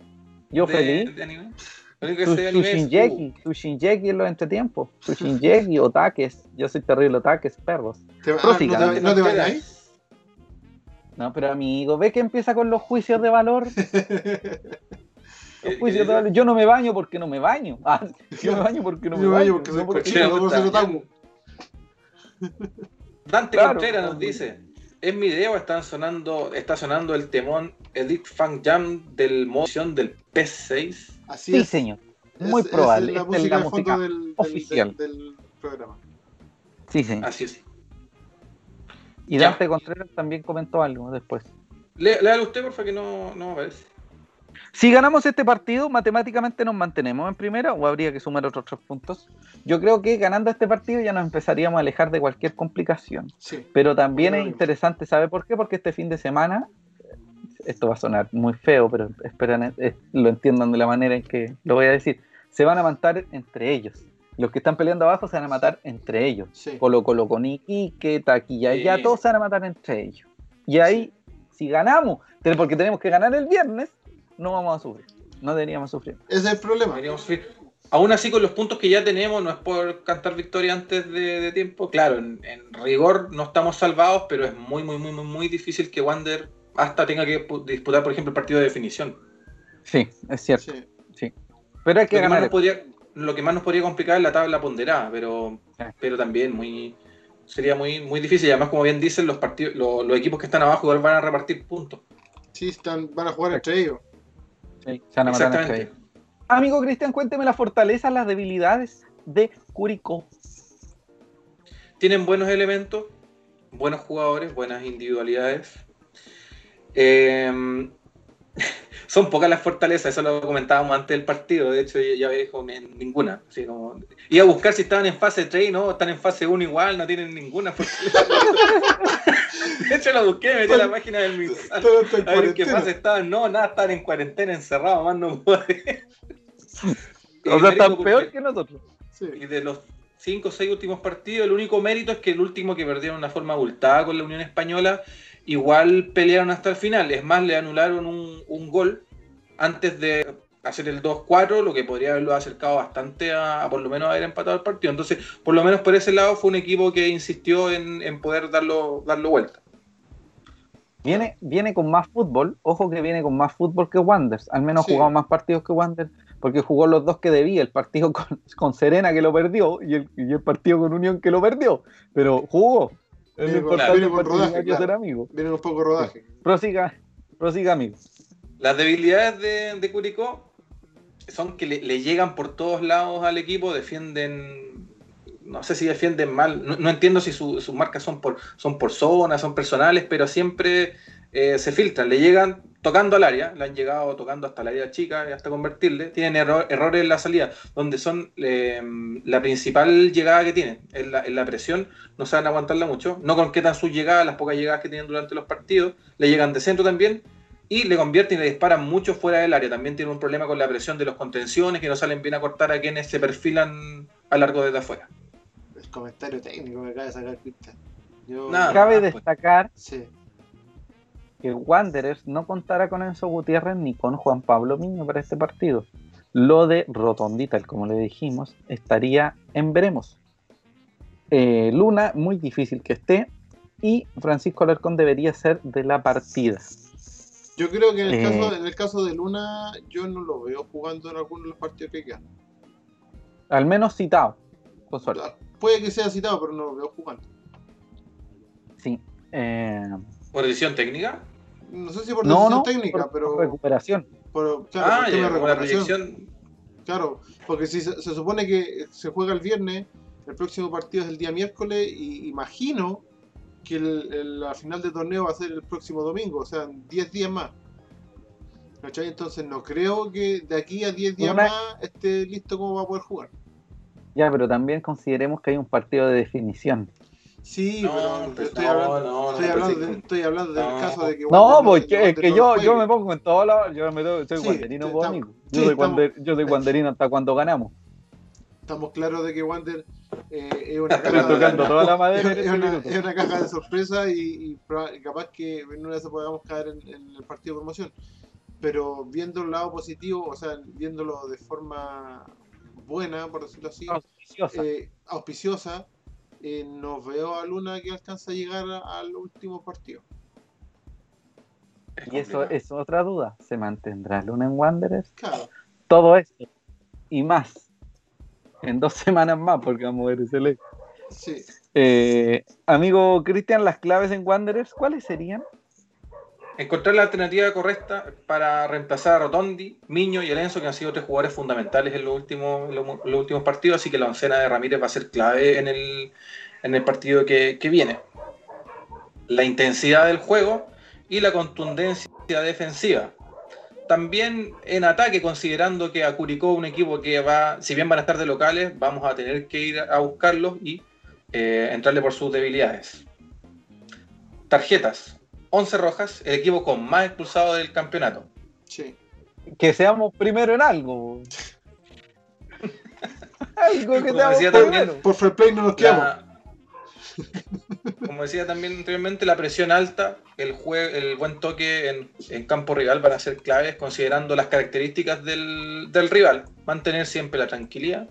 [SPEAKER 1] Yo
[SPEAKER 3] De-
[SPEAKER 1] feliz.
[SPEAKER 3] de anime. Lo único que
[SPEAKER 1] Tu,
[SPEAKER 3] sé de
[SPEAKER 1] tu
[SPEAKER 3] anime es,
[SPEAKER 1] Shinjeki, tu Shinjeki en los entretiempos. Tu Shinjeki, otaques. Yo soy terrible, otaques, perros.
[SPEAKER 2] ¿Te, ah. ¿no, te, no te?
[SPEAKER 1] No, pero amigo, ¿ves que empieza con los juicios de valor? Los
[SPEAKER 3] ¿Qué-
[SPEAKER 1] juicios
[SPEAKER 3] qué
[SPEAKER 1] de valor. Yo no me baño porque no me baño. Ah, yo me baño porque no me
[SPEAKER 2] Yo
[SPEAKER 1] baño.
[SPEAKER 2] porque soy
[SPEAKER 1] no porque-
[SPEAKER 2] cochino,
[SPEAKER 3] me
[SPEAKER 2] no.
[SPEAKER 3] Dante
[SPEAKER 1] Claro,
[SPEAKER 3] Contreras nos dice, en mi video están sonando, está sonando el temón Edit Funk Jam del moción del PS6.
[SPEAKER 2] Así
[SPEAKER 1] Sí,
[SPEAKER 2] es.
[SPEAKER 1] señor.
[SPEAKER 2] Es-
[SPEAKER 1] Muy probable.
[SPEAKER 2] Es la
[SPEAKER 1] Esta es
[SPEAKER 2] música
[SPEAKER 1] la
[SPEAKER 2] del,
[SPEAKER 1] oficial.
[SPEAKER 2] del- del programa.
[SPEAKER 1] Sí, señor.
[SPEAKER 3] Así es.
[SPEAKER 1] Y
[SPEAKER 3] Ya.
[SPEAKER 1] Dante Contreras también comentó algo después.
[SPEAKER 3] Le- Léalo usted, porfa, que no, no aparece.
[SPEAKER 1] Si ganamos este partido, matemáticamente nos mantenemos en primera o habría que sumar otros tres puntos. Yo creo que ganando este partido ya nos empezaríamos a alejar de cualquier complicación.
[SPEAKER 2] Sí.
[SPEAKER 1] Pero también es interesante, ¿sabe por qué? Porque este fin de semana, esto va a sonar muy feo, pero esperan, eh, lo entiendan de la manera en que lo voy a decir. Se van a matar entre ellos. Los que están peleando abajo se van a matar entre ellos.
[SPEAKER 2] Sí.
[SPEAKER 1] Colo Colo con Iquique, Taquilla, ya todos se van a matar entre ellos. Y ahí, si ganamos, porque tenemos que ganar el viernes, no vamos a sufrir. No deberíamos sufrir.
[SPEAKER 2] Ese es el problema.
[SPEAKER 3] Deberíamos Aún así, con los puntos que ya tenemos, no es por cantar victoria antes de, de tiempo. Claro, en, en rigor no estamos salvados, pero es muy, muy, muy, muy, muy difícil que Wander hasta tenga que pu- disputar, por ejemplo, el partido de definición.
[SPEAKER 1] Sí, es cierto.
[SPEAKER 2] Sí.
[SPEAKER 1] Pero hay
[SPEAKER 3] Lo
[SPEAKER 1] que
[SPEAKER 3] que, más
[SPEAKER 1] ganar.
[SPEAKER 3] nos podría, lo que más nos podría complicar es la tabla ponderada, pero,
[SPEAKER 1] Sí.
[SPEAKER 3] pero también muy sería muy, muy difícil. Y además, como bien dicen, los, partidos, los, los equipos que están abajo igual van a repartir puntos.
[SPEAKER 2] Sí, están, van a jugar entre ellos.
[SPEAKER 1] Sí, se van a matar entre
[SPEAKER 3] Exactamente.
[SPEAKER 1] ellos. Amigo Cristian, cuénteme las fortalezas, las debilidades de Curicó.
[SPEAKER 3] Tienen buenos elementos, buenos jugadores, buenas individualidades. Eh, son pocas las fortalezas, eso lo comentábamos antes del partido. De hecho, ya, dijo "Ni- ninguna. Así como, iba a buscar si estaban en fase 3, no, están en fase 1 igual, no tienen ninguna fortaleza. de hecho, lo busqué, me metí a la página del Minsal. A ver en qué fase estaban. No, nada, estaban en cuarentena, encerrados, más no puede.
[SPEAKER 1] O sea, están peor que nosotros.
[SPEAKER 2] Sí.
[SPEAKER 3] y de los cinco o seis últimos partidos, el único mérito es que el último que perdieron de una forma abultada con la Unión Española, igual pelearon hasta el final. Es más, le anularon un, un gol antes de hacer el 2-4, lo que podría haberlo acercado bastante a, a por lo menos haber empatado el partido. Entonces, por lo menos por ese lado fue un equipo que insistió en, en poder darlo, darlo vuelta.
[SPEAKER 1] Viene, viene con más fútbol. Ojo que viene con más fútbol que Wanderers. Al menos
[SPEAKER 2] Sí.
[SPEAKER 1] jugado más partidos que Wanderers. Porque jugó los dos que debía. El partido con, con Serena que lo perdió y el, y el partido con Unión que lo perdió. Pero jugó. Es
[SPEAKER 2] Viene con-
[SPEAKER 1] importante
[SPEAKER 2] viene con rodaje, claro.
[SPEAKER 1] ser amigo.
[SPEAKER 2] Vienen un poco rodaje.
[SPEAKER 1] Prosiga, prosiga, amigo.
[SPEAKER 3] Las debilidades de, de Curicó son que le, le llegan por todos lados al equipo, defienden no sé si defienden mal, no, entiendo si sus marcas son por, son por zona, son personales, pero siempre eh, se filtran, le llegan tocando al área, le han llegado tocando hasta el área chica y hasta convertirle, tienen errores en la salida, donde son eh, la principal llegada que tienen, en la, presión, no saben aguantarla mucho, no concretan sus llegadas, las pocas llegadas que tienen durante los partidos, le llegan de centro también, y le convierten y le disparan mucho fuera del área. También tiene un problema con la presión de los contenciones que no salen bien a cortar a quienes se perfilan a largo desde afuera.
[SPEAKER 2] Comentario técnico me acaba de sacar Cristian.
[SPEAKER 1] Cabe pues. destacar que Wanderers no contará con Enzo Gutiérrez ni con Juan Pablo Miño para este partido. Lo de Rotondita, como le dijimos, estaría en veremos. Eh, Luna, muy difícil que esté. Y Francisco Alarcón debería ser de la partida.
[SPEAKER 2] Yo creo que en el, caso, eh. en el caso de Luna, yo no lo veo jugando en alguno de los partidos que quedan.
[SPEAKER 1] Al menos citado,
[SPEAKER 2] Puede que sea citado, pero no lo veo jugando.
[SPEAKER 1] Sí. Eh...
[SPEAKER 3] ¿Por decisión técnica?
[SPEAKER 2] No sé si por decisión técnica, pero.
[SPEAKER 1] Por recuperación.
[SPEAKER 2] claro, ah, ya, recuperación. Claro, porque si se, supone que se juega el viernes, el próximo partido es el día miércoles, y imagino que la final de torneo va a ser el próximo domingo, o sea, 10 días más. ¿Cachai? Entonces no creo que de aquí a 10 días más esté listo como va a poder jugar.
[SPEAKER 1] Ya, pero también consideremos que hay un partido de definición.
[SPEAKER 2] Sí, pero estoy, hablando, estoy, hablando estoy, hablando, del caso de que...
[SPEAKER 1] No, porque es que yo, yo me pongo en todo lado, yo me soy sí, guanderino por Yo, soy guander, yo soy guanderino hasta cuando ganamos.
[SPEAKER 2] Estamos claros de que Wander eh, es, una caja de, es, una, caja de sorpresa y, capaz que en una vez podamos caer en, el partido de promoción. Pero viendo el lado positivo, o sea, viéndolo de forma buena, por decirlo así, auspiciosa, eh, auspiciosa eh, no veo a Luna que alcanza a llegar al último partido.
[SPEAKER 1] Y eso es otra duda. ¿Se mantendrá Luna en Wanderers?
[SPEAKER 2] Claro.
[SPEAKER 1] Todo esto y más en dos semanas más, porque vamos a ver ese
[SPEAKER 2] Sí.
[SPEAKER 1] Eh, amigo Cristian, las claves en Wanderers, ¿cuáles serían?
[SPEAKER 3] Encontrar la alternativa correcta para reemplazar a Rotondi, Miño y Elenzo, que han sido tres jugadores fundamentales en los últimos, los, últimos partidos, así que la oncena de Ramírez va a ser clave en el, en el partido que, que viene. La intensidad del juego y la contundencia defensiva también en ataque, considerando que a Curicó, un equipo que va, si bien van a estar de locales, vamos a tener que ir a buscarlos y eh, entrarle por sus debilidades. Tarjetas, 11 rojas, el equipo con más expulsado del campeonato.
[SPEAKER 2] Sí.
[SPEAKER 1] Que seamos primero en algo. algo que seamos primero.
[SPEAKER 2] Por fair play no nos quedamos.
[SPEAKER 3] Como decía también anteriormente, la presión alta, el, el buen toque en, campo rival van a ser claves considerando las características del, rival. Mantener siempre la tranquilidad,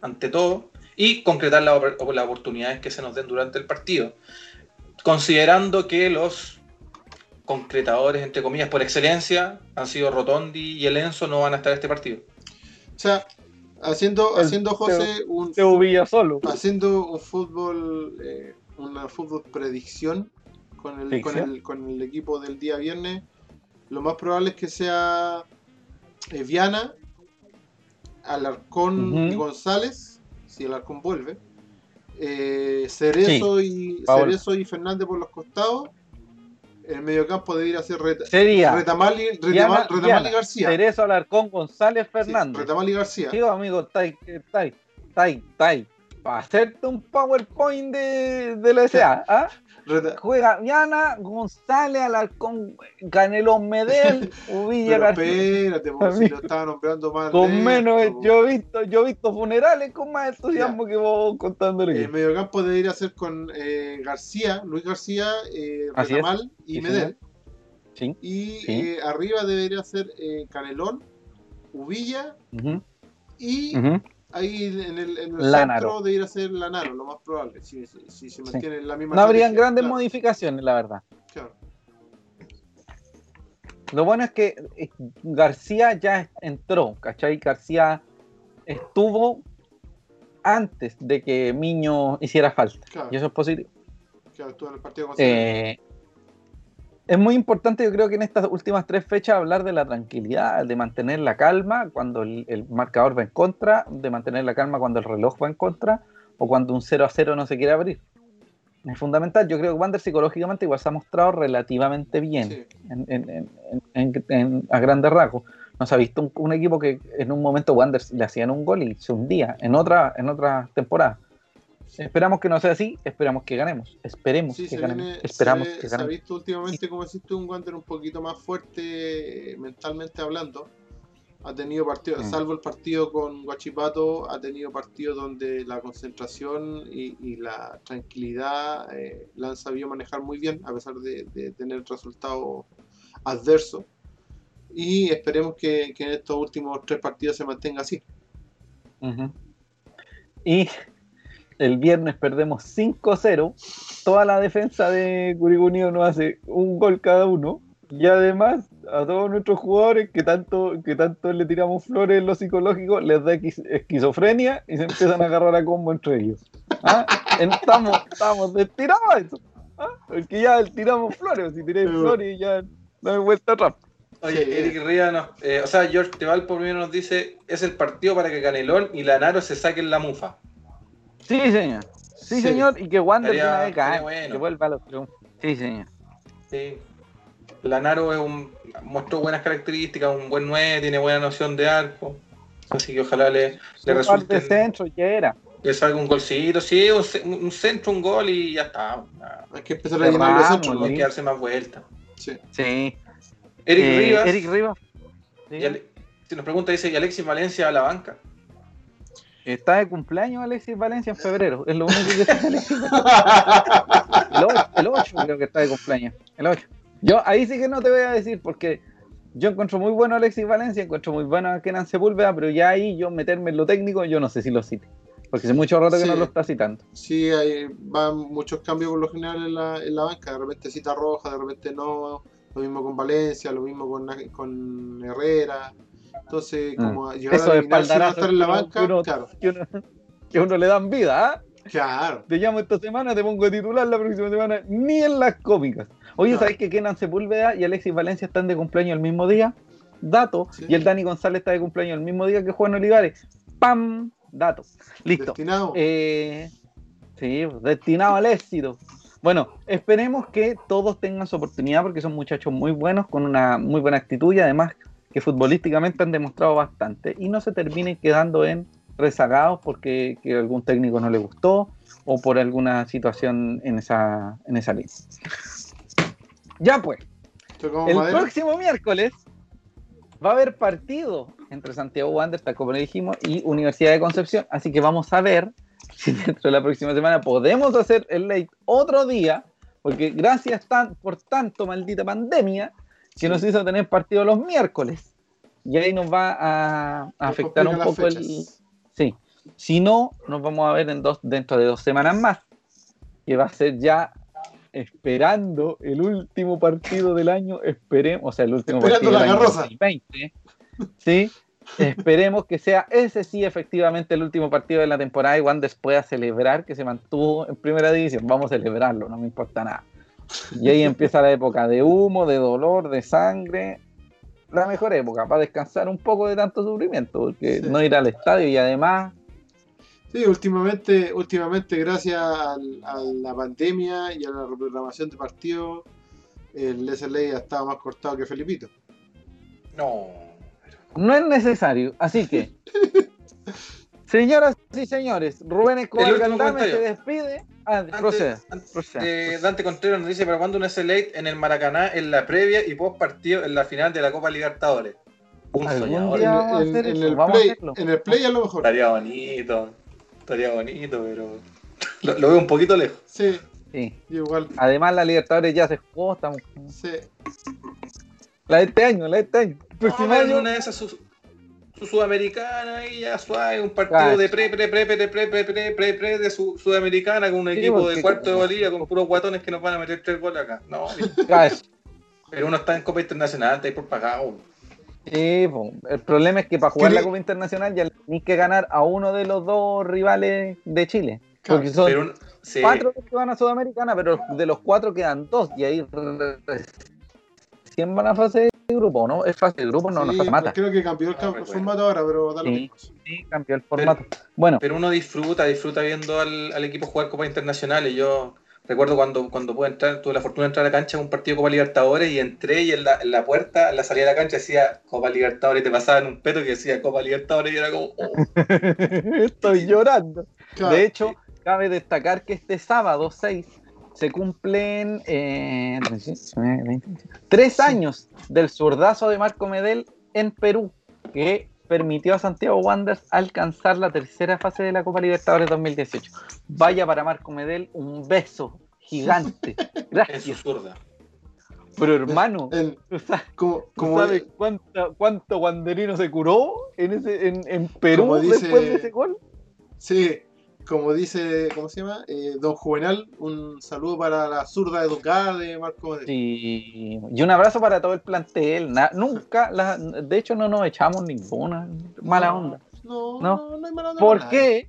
[SPEAKER 3] ante todo, y concretar las oportunidades que se nos den durante el partido. Considerando que los concretadores, entre comillas, por excelencia, han sido Rotondi y el Enzo, no van a estar en este partido.
[SPEAKER 2] O sea, haciendo, haciendo José un
[SPEAKER 1] solo.
[SPEAKER 2] haciendo un fútbol eh, una fútbol predicción con el, con el, con el equipo del día viernes lo más probable es que sea eh, Viana Alarcón y González si Alarcón vuelve eh, Cerezo y Cerezo y Fernández por los costados el mediocampo debería ser
[SPEAKER 1] Sería
[SPEAKER 2] Retamal, y, Retamal, y García.
[SPEAKER 1] Cerezo, Alarcón, González, Fernández.
[SPEAKER 2] Retamal y García.
[SPEAKER 1] Sí, amigo, Tai, Tai, Tai, Tai. Para hacerte un PowerPoint de, de la SA. ¿ah? Juega Viana, González, Alarcón, Canelón Medel, Uvilla
[SPEAKER 2] García. Espérate, si lo estaba nombrando más.
[SPEAKER 1] Con menos, yo he visto, yo he visto funerales con más entusiasmo que vos contándole.
[SPEAKER 2] El mediocampo debería ser con eh, García, Luis García, eh, y Medel.
[SPEAKER 1] Sí.
[SPEAKER 2] Y eh, arriba debería ser eh, Canelón, Uvilla y ahí en el, en el centro de ir a ser Lanaro, lo más probable, si, si, se mantiene la misma.
[SPEAKER 1] No habrían grandes modificaciones, la verdad.
[SPEAKER 2] Claro.
[SPEAKER 1] Lo bueno es que eh, García ya entró, ¿cachai? García estuvo antes de que Miño hiciera falta. Y eso es positivo.
[SPEAKER 2] Claro, estuvo en el partido
[SPEAKER 1] eh, es muy importante, yo creo que en estas últimas tres fechas hablar de la tranquilidad, de mantener la calma cuando el, marcador va en contra, de mantener la calma cuando el reloj va en contra, o cuando un 0 a 0 no se quiere abrir. Es fundamental. Yo creo que Wander psicológicamente igual se ha mostrado relativamente bien
[SPEAKER 2] Sí.
[SPEAKER 1] en- en- en- en- en- a grandes rasgos. Nos ha visto un, un equipo que en un momento Wander le hacían un gol y se hundía en otra, en otra temporada. Esperamos que no sea así, esperamos que ganemos. Esperemos
[SPEAKER 2] Sí,
[SPEAKER 1] que ganemos.
[SPEAKER 2] viene-
[SPEAKER 1] esperamos
[SPEAKER 2] se,
[SPEAKER 1] que
[SPEAKER 2] se ha
[SPEAKER 1] ganemos.
[SPEAKER 2] visto últimamente, como existe un Wander un poquito más fuerte eh, mentalmente hablando. Ha tenido partidos,
[SPEAKER 1] Mm.
[SPEAKER 2] salvo el partido con Guachipato, ha tenido partidos donde la concentración y, y la tranquilidad eh, la han sabido manejar muy bien, a pesar de, de tener resultados adversos. Y esperemos que, que en estos últimos tres partidos se mantenga así.
[SPEAKER 1] Y el viernes perdemos 5-0. Toda la defensa de Curicó Unido nos hace un gol cada uno. Y además, a todos nuestros jugadores que tanto, que tanto le tiramos flores en lo psicológico, les da esquizofrenia y se empiezan a agarrar a combo entre ellos. ¿Ah? Estamos, estamos destinados a eso. ¿Ah? Porque ya tiramos flores, si tiráis flores ya no hay vuelta atrás.
[SPEAKER 3] Oye. Eric Ría nos, eh, o sea, George Tevalpo primero nos dice, es el partido para que Canelón y Lanaro se saquen la mufa.
[SPEAKER 1] Sí, señor. Sí,
[SPEAKER 2] Sí.
[SPEAKER 1] señor. Y que Wander de
[SPEAKER 3] Estaría-
[SPEAKER 1] una
[SPEAKER 3] estaría bueno.
[SPEAKER 1] que vuelva a los triunfos. Sí, señor.
[SPEAKER 3] Sí. Lanaro es un, mostró buenas características, un buen 9, tiene buena noción de arco. Así que ojalá le, le
[SPEAKER 1] par de
[SPEAKER 3] resulte
[SPEAKER 1] centro ya era.
[SPEAKER 3] que salga un golcito, sí, un, ce- un centro, un gol y ya está.
[SPEAKER 2] Hay que empezar a llenar los centros.
[SPEAKER 3] Hay que darse más vueltas.
[SPEAKER 2] Sí.
[SPEAKER 1] Sí.
[SPEAKER 3] Eric
[SPEAKER 1] Eh,
[SPEAKER 3] Rivas,
[SPEAKER 1] Eric Rivas.
[SPEAKER 3] y Ale- si nos pregunta, dice, ¿y Alexis Valencia a la banca?
[SPEAKER 1] Está de cumpleaños Alexis Valencia en febrero. Es lo único que está Alexis Valencia. El 8, el 8 creo que está de cumpleaños. El 8. Yo ahí sí que no te voy a decir porque yo encuentro muy bueno a Alexis Valencia, encuentro muy bueno a Kenan Sepúlveda, pero ya ahí yo meterme en lo técnico, yo no sé si lo cite. Porque hace mucho rato que
[SPEAKER 2] Sí.
[SPEAKER 1] no lo está citando.
[SPEAKER 2] Sí, hay, van muchos cambios por lo general en la, en la banca. De repente cita roja, de repente no. Lo mismo con Valencia, lo mismo con, con Herrera. Entonces,
[SPEAKER 1] Mm.
[SPEAKER 2] como llegar
[SPEAKER 1] Eso
[SPEAKER 2] a
[SPEAKER 1] de
[SPEAKER 2] adivinar si
[SPEAKER 1] espaldarazo
[SPEAKER 2] estar en la banca,
[SPEAKER 1] que uno-
[SPEAKER 2] claro,
[SPEAKER 1] Que uno, que uno le dan vida, ¿ah?
[SPEAKER 2] claro.
[SPEAKER 1] Te llamo esta semana, te pongo de titular la próxima semana, ni en las cómicas. Oye,
[SPEAKER 2] No.
[SPEAKER 1] ¿sabes que Kenan Sepúlveda y Alexis Valencia están de cumpleaños el mismo día? Dato.
[SPEAKER 2] Sí.
[SPEAKER 1] Y el Dani González está de cumpleaños el mismo día que Juan Olivares. ¡Pam! Dato. Listo.
[SPEAKER 2] Destinado.
[SPEAKER 1] Eh, sí, destinado al éxito. Bueno, esperemos que todos tengan su oportunidad porque son muchachos muy buenos, con una muy buena actitud y además que futbolísticamente han demostrado bastante y no se terminen quedando en rezagados porque que algún técnico no le gustó o por alguna situación en esa, en esa línea. Ya pues, el
[SPEAKER 2] madera.
[SPEAKER 1] próximo miércoles va a haber partido entre Santiago Wanderers, tal como le dijimos, y Universidad de Concepción. Así que vamos a ver si dentro de la próxima semana podemos hacer el late otro día, porque gracias tan, por tanto maldita pandemia que nos hizo tener partido los miércoles. Y ahí nos va a, a afectar un poco el...
[SPEAKER 2] fechas.
[SPEAKER 1] Sí. Si no, nos vamos a ver en dos, dentro de dos semanas más, que va a ser ya esperando el último partido del año, esperemos, o sea, el último
[SPEAKER 2] Esperando
[SPEAKER 1] partido
[SPEAKER 2] la
[SPEAKER 1] del año
[SPEAKER 2] garrosa.
[SPEAKER 1] 2020, sí, esperemos que sea ese sí efectivamente el último partido de la temporada y Wanderers pueda celebrar que se mantuvo en primera división, vamos a celebrarlo, no me importa nada. Y ahí empieza la época de humo, de dolor, de sangre, la mejor época para descansar un poco de tanto sufrimiento, porque
[SPEAKER 2] Sí.
[SPEAKER 1] no ir al estadio y además
[SPEAKER 2] Sí, últimamente, últimamente gracias al- a la pandemia y a la reprogramación de partidos, el SLA ha estado más cortado que Felipito.
[SPEAKER 3] No.
[SPEAKER 1] no es necesario. Así que, señoras y señores, Rubén Escobar Galdame se despide. Ah,
[SPEAKER 3] Antes-
[SPEAKER 1] proceda.
[SPEAKER 3] antes,
[SPEAKER 1] proceda.
[SPEAKER 3] eh, Dante Contreras nos dice para cuándo un S-Late en el Maracaná en la previa y post partido en la final de la Copa Libertadores. Un soñador.
[SPEAKER 2] En,
[SPEAKER 1] vamos a
[SPEAKER 2] en- en el play, en el play a lo mejor.
[SPEAKER 3] Estaría bonito. Estaría bonito, pero lo, lo veo un poquito lejos.
[SPEAKER 2] Sí,
[SPEAKER 1] Sí.
[SPEAKER 2] igual.
[SPEAKER 1] Además, la Libertadores ya se jugó. Estamos...
[SPEAKER 2] Sí.
[SPEAKER 1] La de este año, la de este año. El próximo
[SPEAKER 3] No,
[SPEAKER 1] año,
[SPEAKER 3] una de esas su, su sudamericana y ya suave, un partido de pre, pre, pre, pre, pre, pre, pre, pre, pre de su, sudamericana con un
[SPEAKER 1] Sí,
[SPEAKER 3] equipo de cuarto de Bolivia con puros guatones que nos van a meter tres goles acá. No, pero uno está en Copa Internacional, está ahí por pagado.
[SPEAKER 1] Sí, po. el problema es que para jugar
[SPEAKER 2] ¿Qué
[SPEAKER 1] la Copa Internacional ya tenéis que ganar a uno de los dos rivales de Chile.
[SPEAKER 2] Claro,
[SPEAKER 1] Porque son
[SPEAKER 3] Pero un- sí,
[SPEAKER 1] cuatro que van a Sudamericana, pero de los cuatro quedan dos y ahí re- recién van a fase grupo, ¿no? Es fase de grupo, no, no
[SPEAKER 2] Sí,
[SPEAKER 1] se mata.
[SPEAKER 2] Creo que cambió el,
[SPEAKER 3] No
[SPEAKER 2] formato ahora, pero da lo
[SPEAKER 1] Sí.
[SPEAKER 2] mismo.
[SPEAKER 1] Sí, cambió el formato. Bueno,
[SPEAKER 3] Pero uno disfruta, disfruta viendo al, al equipo jugar Copa Internacional. Y yo recuerdo cuando, cuando pude entrar, tuve la fortuna de entrar a la cancha en un partido de Copa Libertadores y entré y en la, en la puerta, en la salida de la cancha decía Copa Libertadores y te pasaban un peto que decía Copa Libertadores y era como, oh,
[SPEAKER 1] estoy llorando.
[SPEAKER 2] Claro.
[SPEAKER 1] De hecho, cabe destacar que este sábado 6 se cumplen eh, tres años del zurdazo de Marco Medel en Perú, que permitió a Santiago Wanderers alcanzar la tercera fase de la Copa Libertadores 2018. Vaya para Marco Medel, un beso gigante. Gracias.
[SPEAKER 3] zurda.
[SPEAKER 1] Pero hermano,
[SPEAKER 2] En-
[SPEAKER 1] ¿tú sabes,
[SPEAKER 2] como,
[SPEAKER 1] tú
[SPEAKER 2] como,
[SPEAKER 1] sabes cuánta- cuánto wanderino se curó en, ese, en, en Perú
[SPEAKER 2] dice-
[SPEAKER 1] después de ese gol?
[SPEAKER 2] sí, como dice, ¿cómo se llama? Eh, Don Juvenal, un saludo para la zurda educada de Marco.
[SPEAKER 1] Sí, y un abrazo para todo el plantel. Na- nunca, la- de hecho, no nos echamos ninguna mala
[SPEAKER 2] No,
[SPEAKER 1] onda.
[SPEAKER 2] No,
[SPEAKER 1] No.
[SPEAKER 2] no, no, hay mala onda.
[SPEAKER 1] ¿Por qué?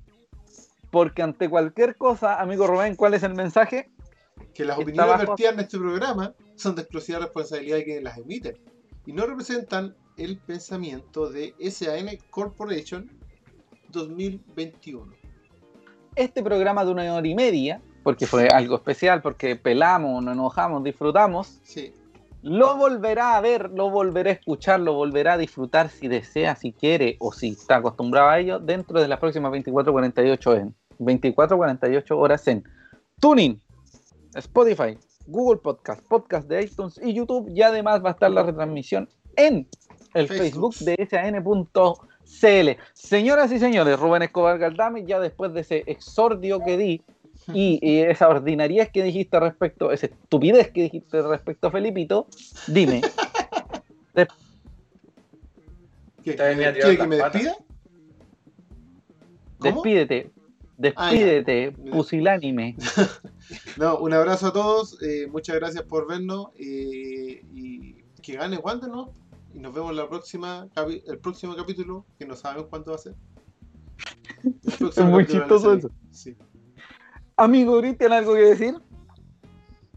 [SPEAKER 1] Porque ante cualquier cosa, amigo Rubén, ¿cuál es el mensaje?
[SPEAKER 2] Que las opiniones vertidas en este programa son de exclusiva responsabilidad de quienes las emiten y no representan el pensamiento de SAN Corporation 2021.
[SPEAKER 1] Este programa de una hora y media, porque fue algo especial, porque pelamos, nos enojamos, disfrutamos,
[SPEAKER 2] Sí,
[SPEAKER 1] lo volverá a ver, lo volverá a escuchar, lo volverá a disfrutar si desea, si quiere o si está acostumbrado a ello dentro de las próximas 24-48 en 24-48 horas en Tuning, Spotify, Google Podcast, Podcast de iTunes y YouTube y además va a estar la retransmisión en el
[SPEAKER 2] Facebook.
[SPEAKER 1] Facebook de san.cl. Señoras y señores, Rubén Escobar Galdame, ya después de ese exordio que di y, y esa ordinariedad que dijiste respecto, esa estupidez que dijiste respecto a Felipito, dime,
[SPEAKER 2] ¿Qué,
[SPEAKER 3] Te venía a tirar
[SPEAKER 2] ¿quiere que me despida? ¿Cómo?
[SPEAKER 1] despídete, despídete,
[SPEAKER 2] ya.
[SPEAKER 1] pusilánime.
[SPEAKER 2] No, un abrazo a todos, eh, muchas gracias por vernos eh, y que gane Wander, ¿no? Y nos vemos la próxima, el próximo capítulo, que no sabemos cuánto va a ser.
[SPEAKER 1] Es muy chistoso eso.
[SPEAKER 2] Sí.
[SPEAKER 1] Amigo Cristian, ¿algo que decir?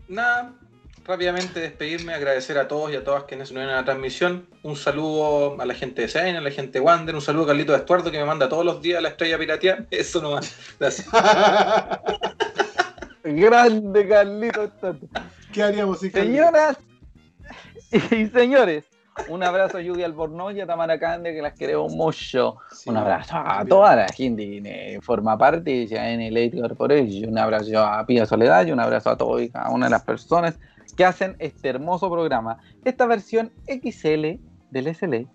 [SPEAKER 3] Nada, rápidamente despedirme, agradecer a todos y a todas quienes se unieron a la transmisión. Un saludo a la gente de CN, a la gente de Wander, un saludo a Carlito de Estuardo que me manda todos los días la estrella pirateada. Eso nomás. Gracias.
[SPEAKER 1] Grande Carlito.
[SPEAKER 2] ¿Qué haríamos Carlito?
[SPEAKER 1] Señoras y señores, un abrazo a Yugi Albornoz y a Tamara Cande, que las queremos mucho.
[SPEAKER 2] Sí,
[SPEAKER 1] Un abrazo a toda la gente que forma parte de CN Late Corporation. Un abrazo a Pía Soledad y un abrazo a todos y cada una de las personas que hacen este hermoso programa. Esta versión XL del SL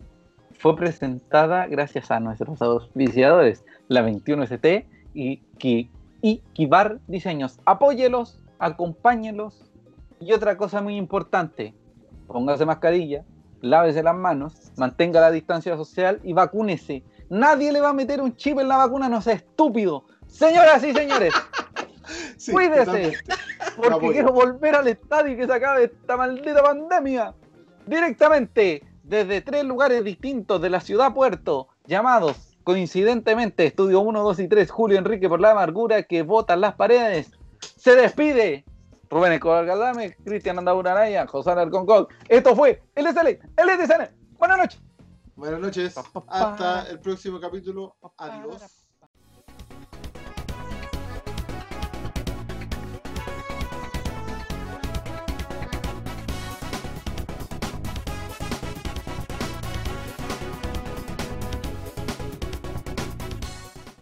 [SPEAKER 1] fue presentada gracias a nuestros auspiciadores, la 21ST y, Ki- y Kibar Diseños. Apóyelos, acompáñenlos. Y otra cosa muy importante, póngase mascarilla, lávese las manos, mantenga la distancia social y vacúnese. Nadie le va a meter un chip en la vacuna, no sea estúpido. Señoras y señores,
[SPEAKER 2] Sí,
[SPEAKER 1] cuídese, porque quiero volver al estadio y que se acabe esta maldita pandemia. Directamente desde tres lugares distintos de la ciudad puerto, llamados coincidentemente Estudio 1, 2 y 3, Julio Enrique por la amargura que botan las paredes. Se despide Rubén Escobar Galdame, Cristian Andaura Araya, José Alarcón Esto fue el SL, el. Buenas noches.
[SPEAKER 2] Buenas noches, hasta el próximo capítulo. Adiós.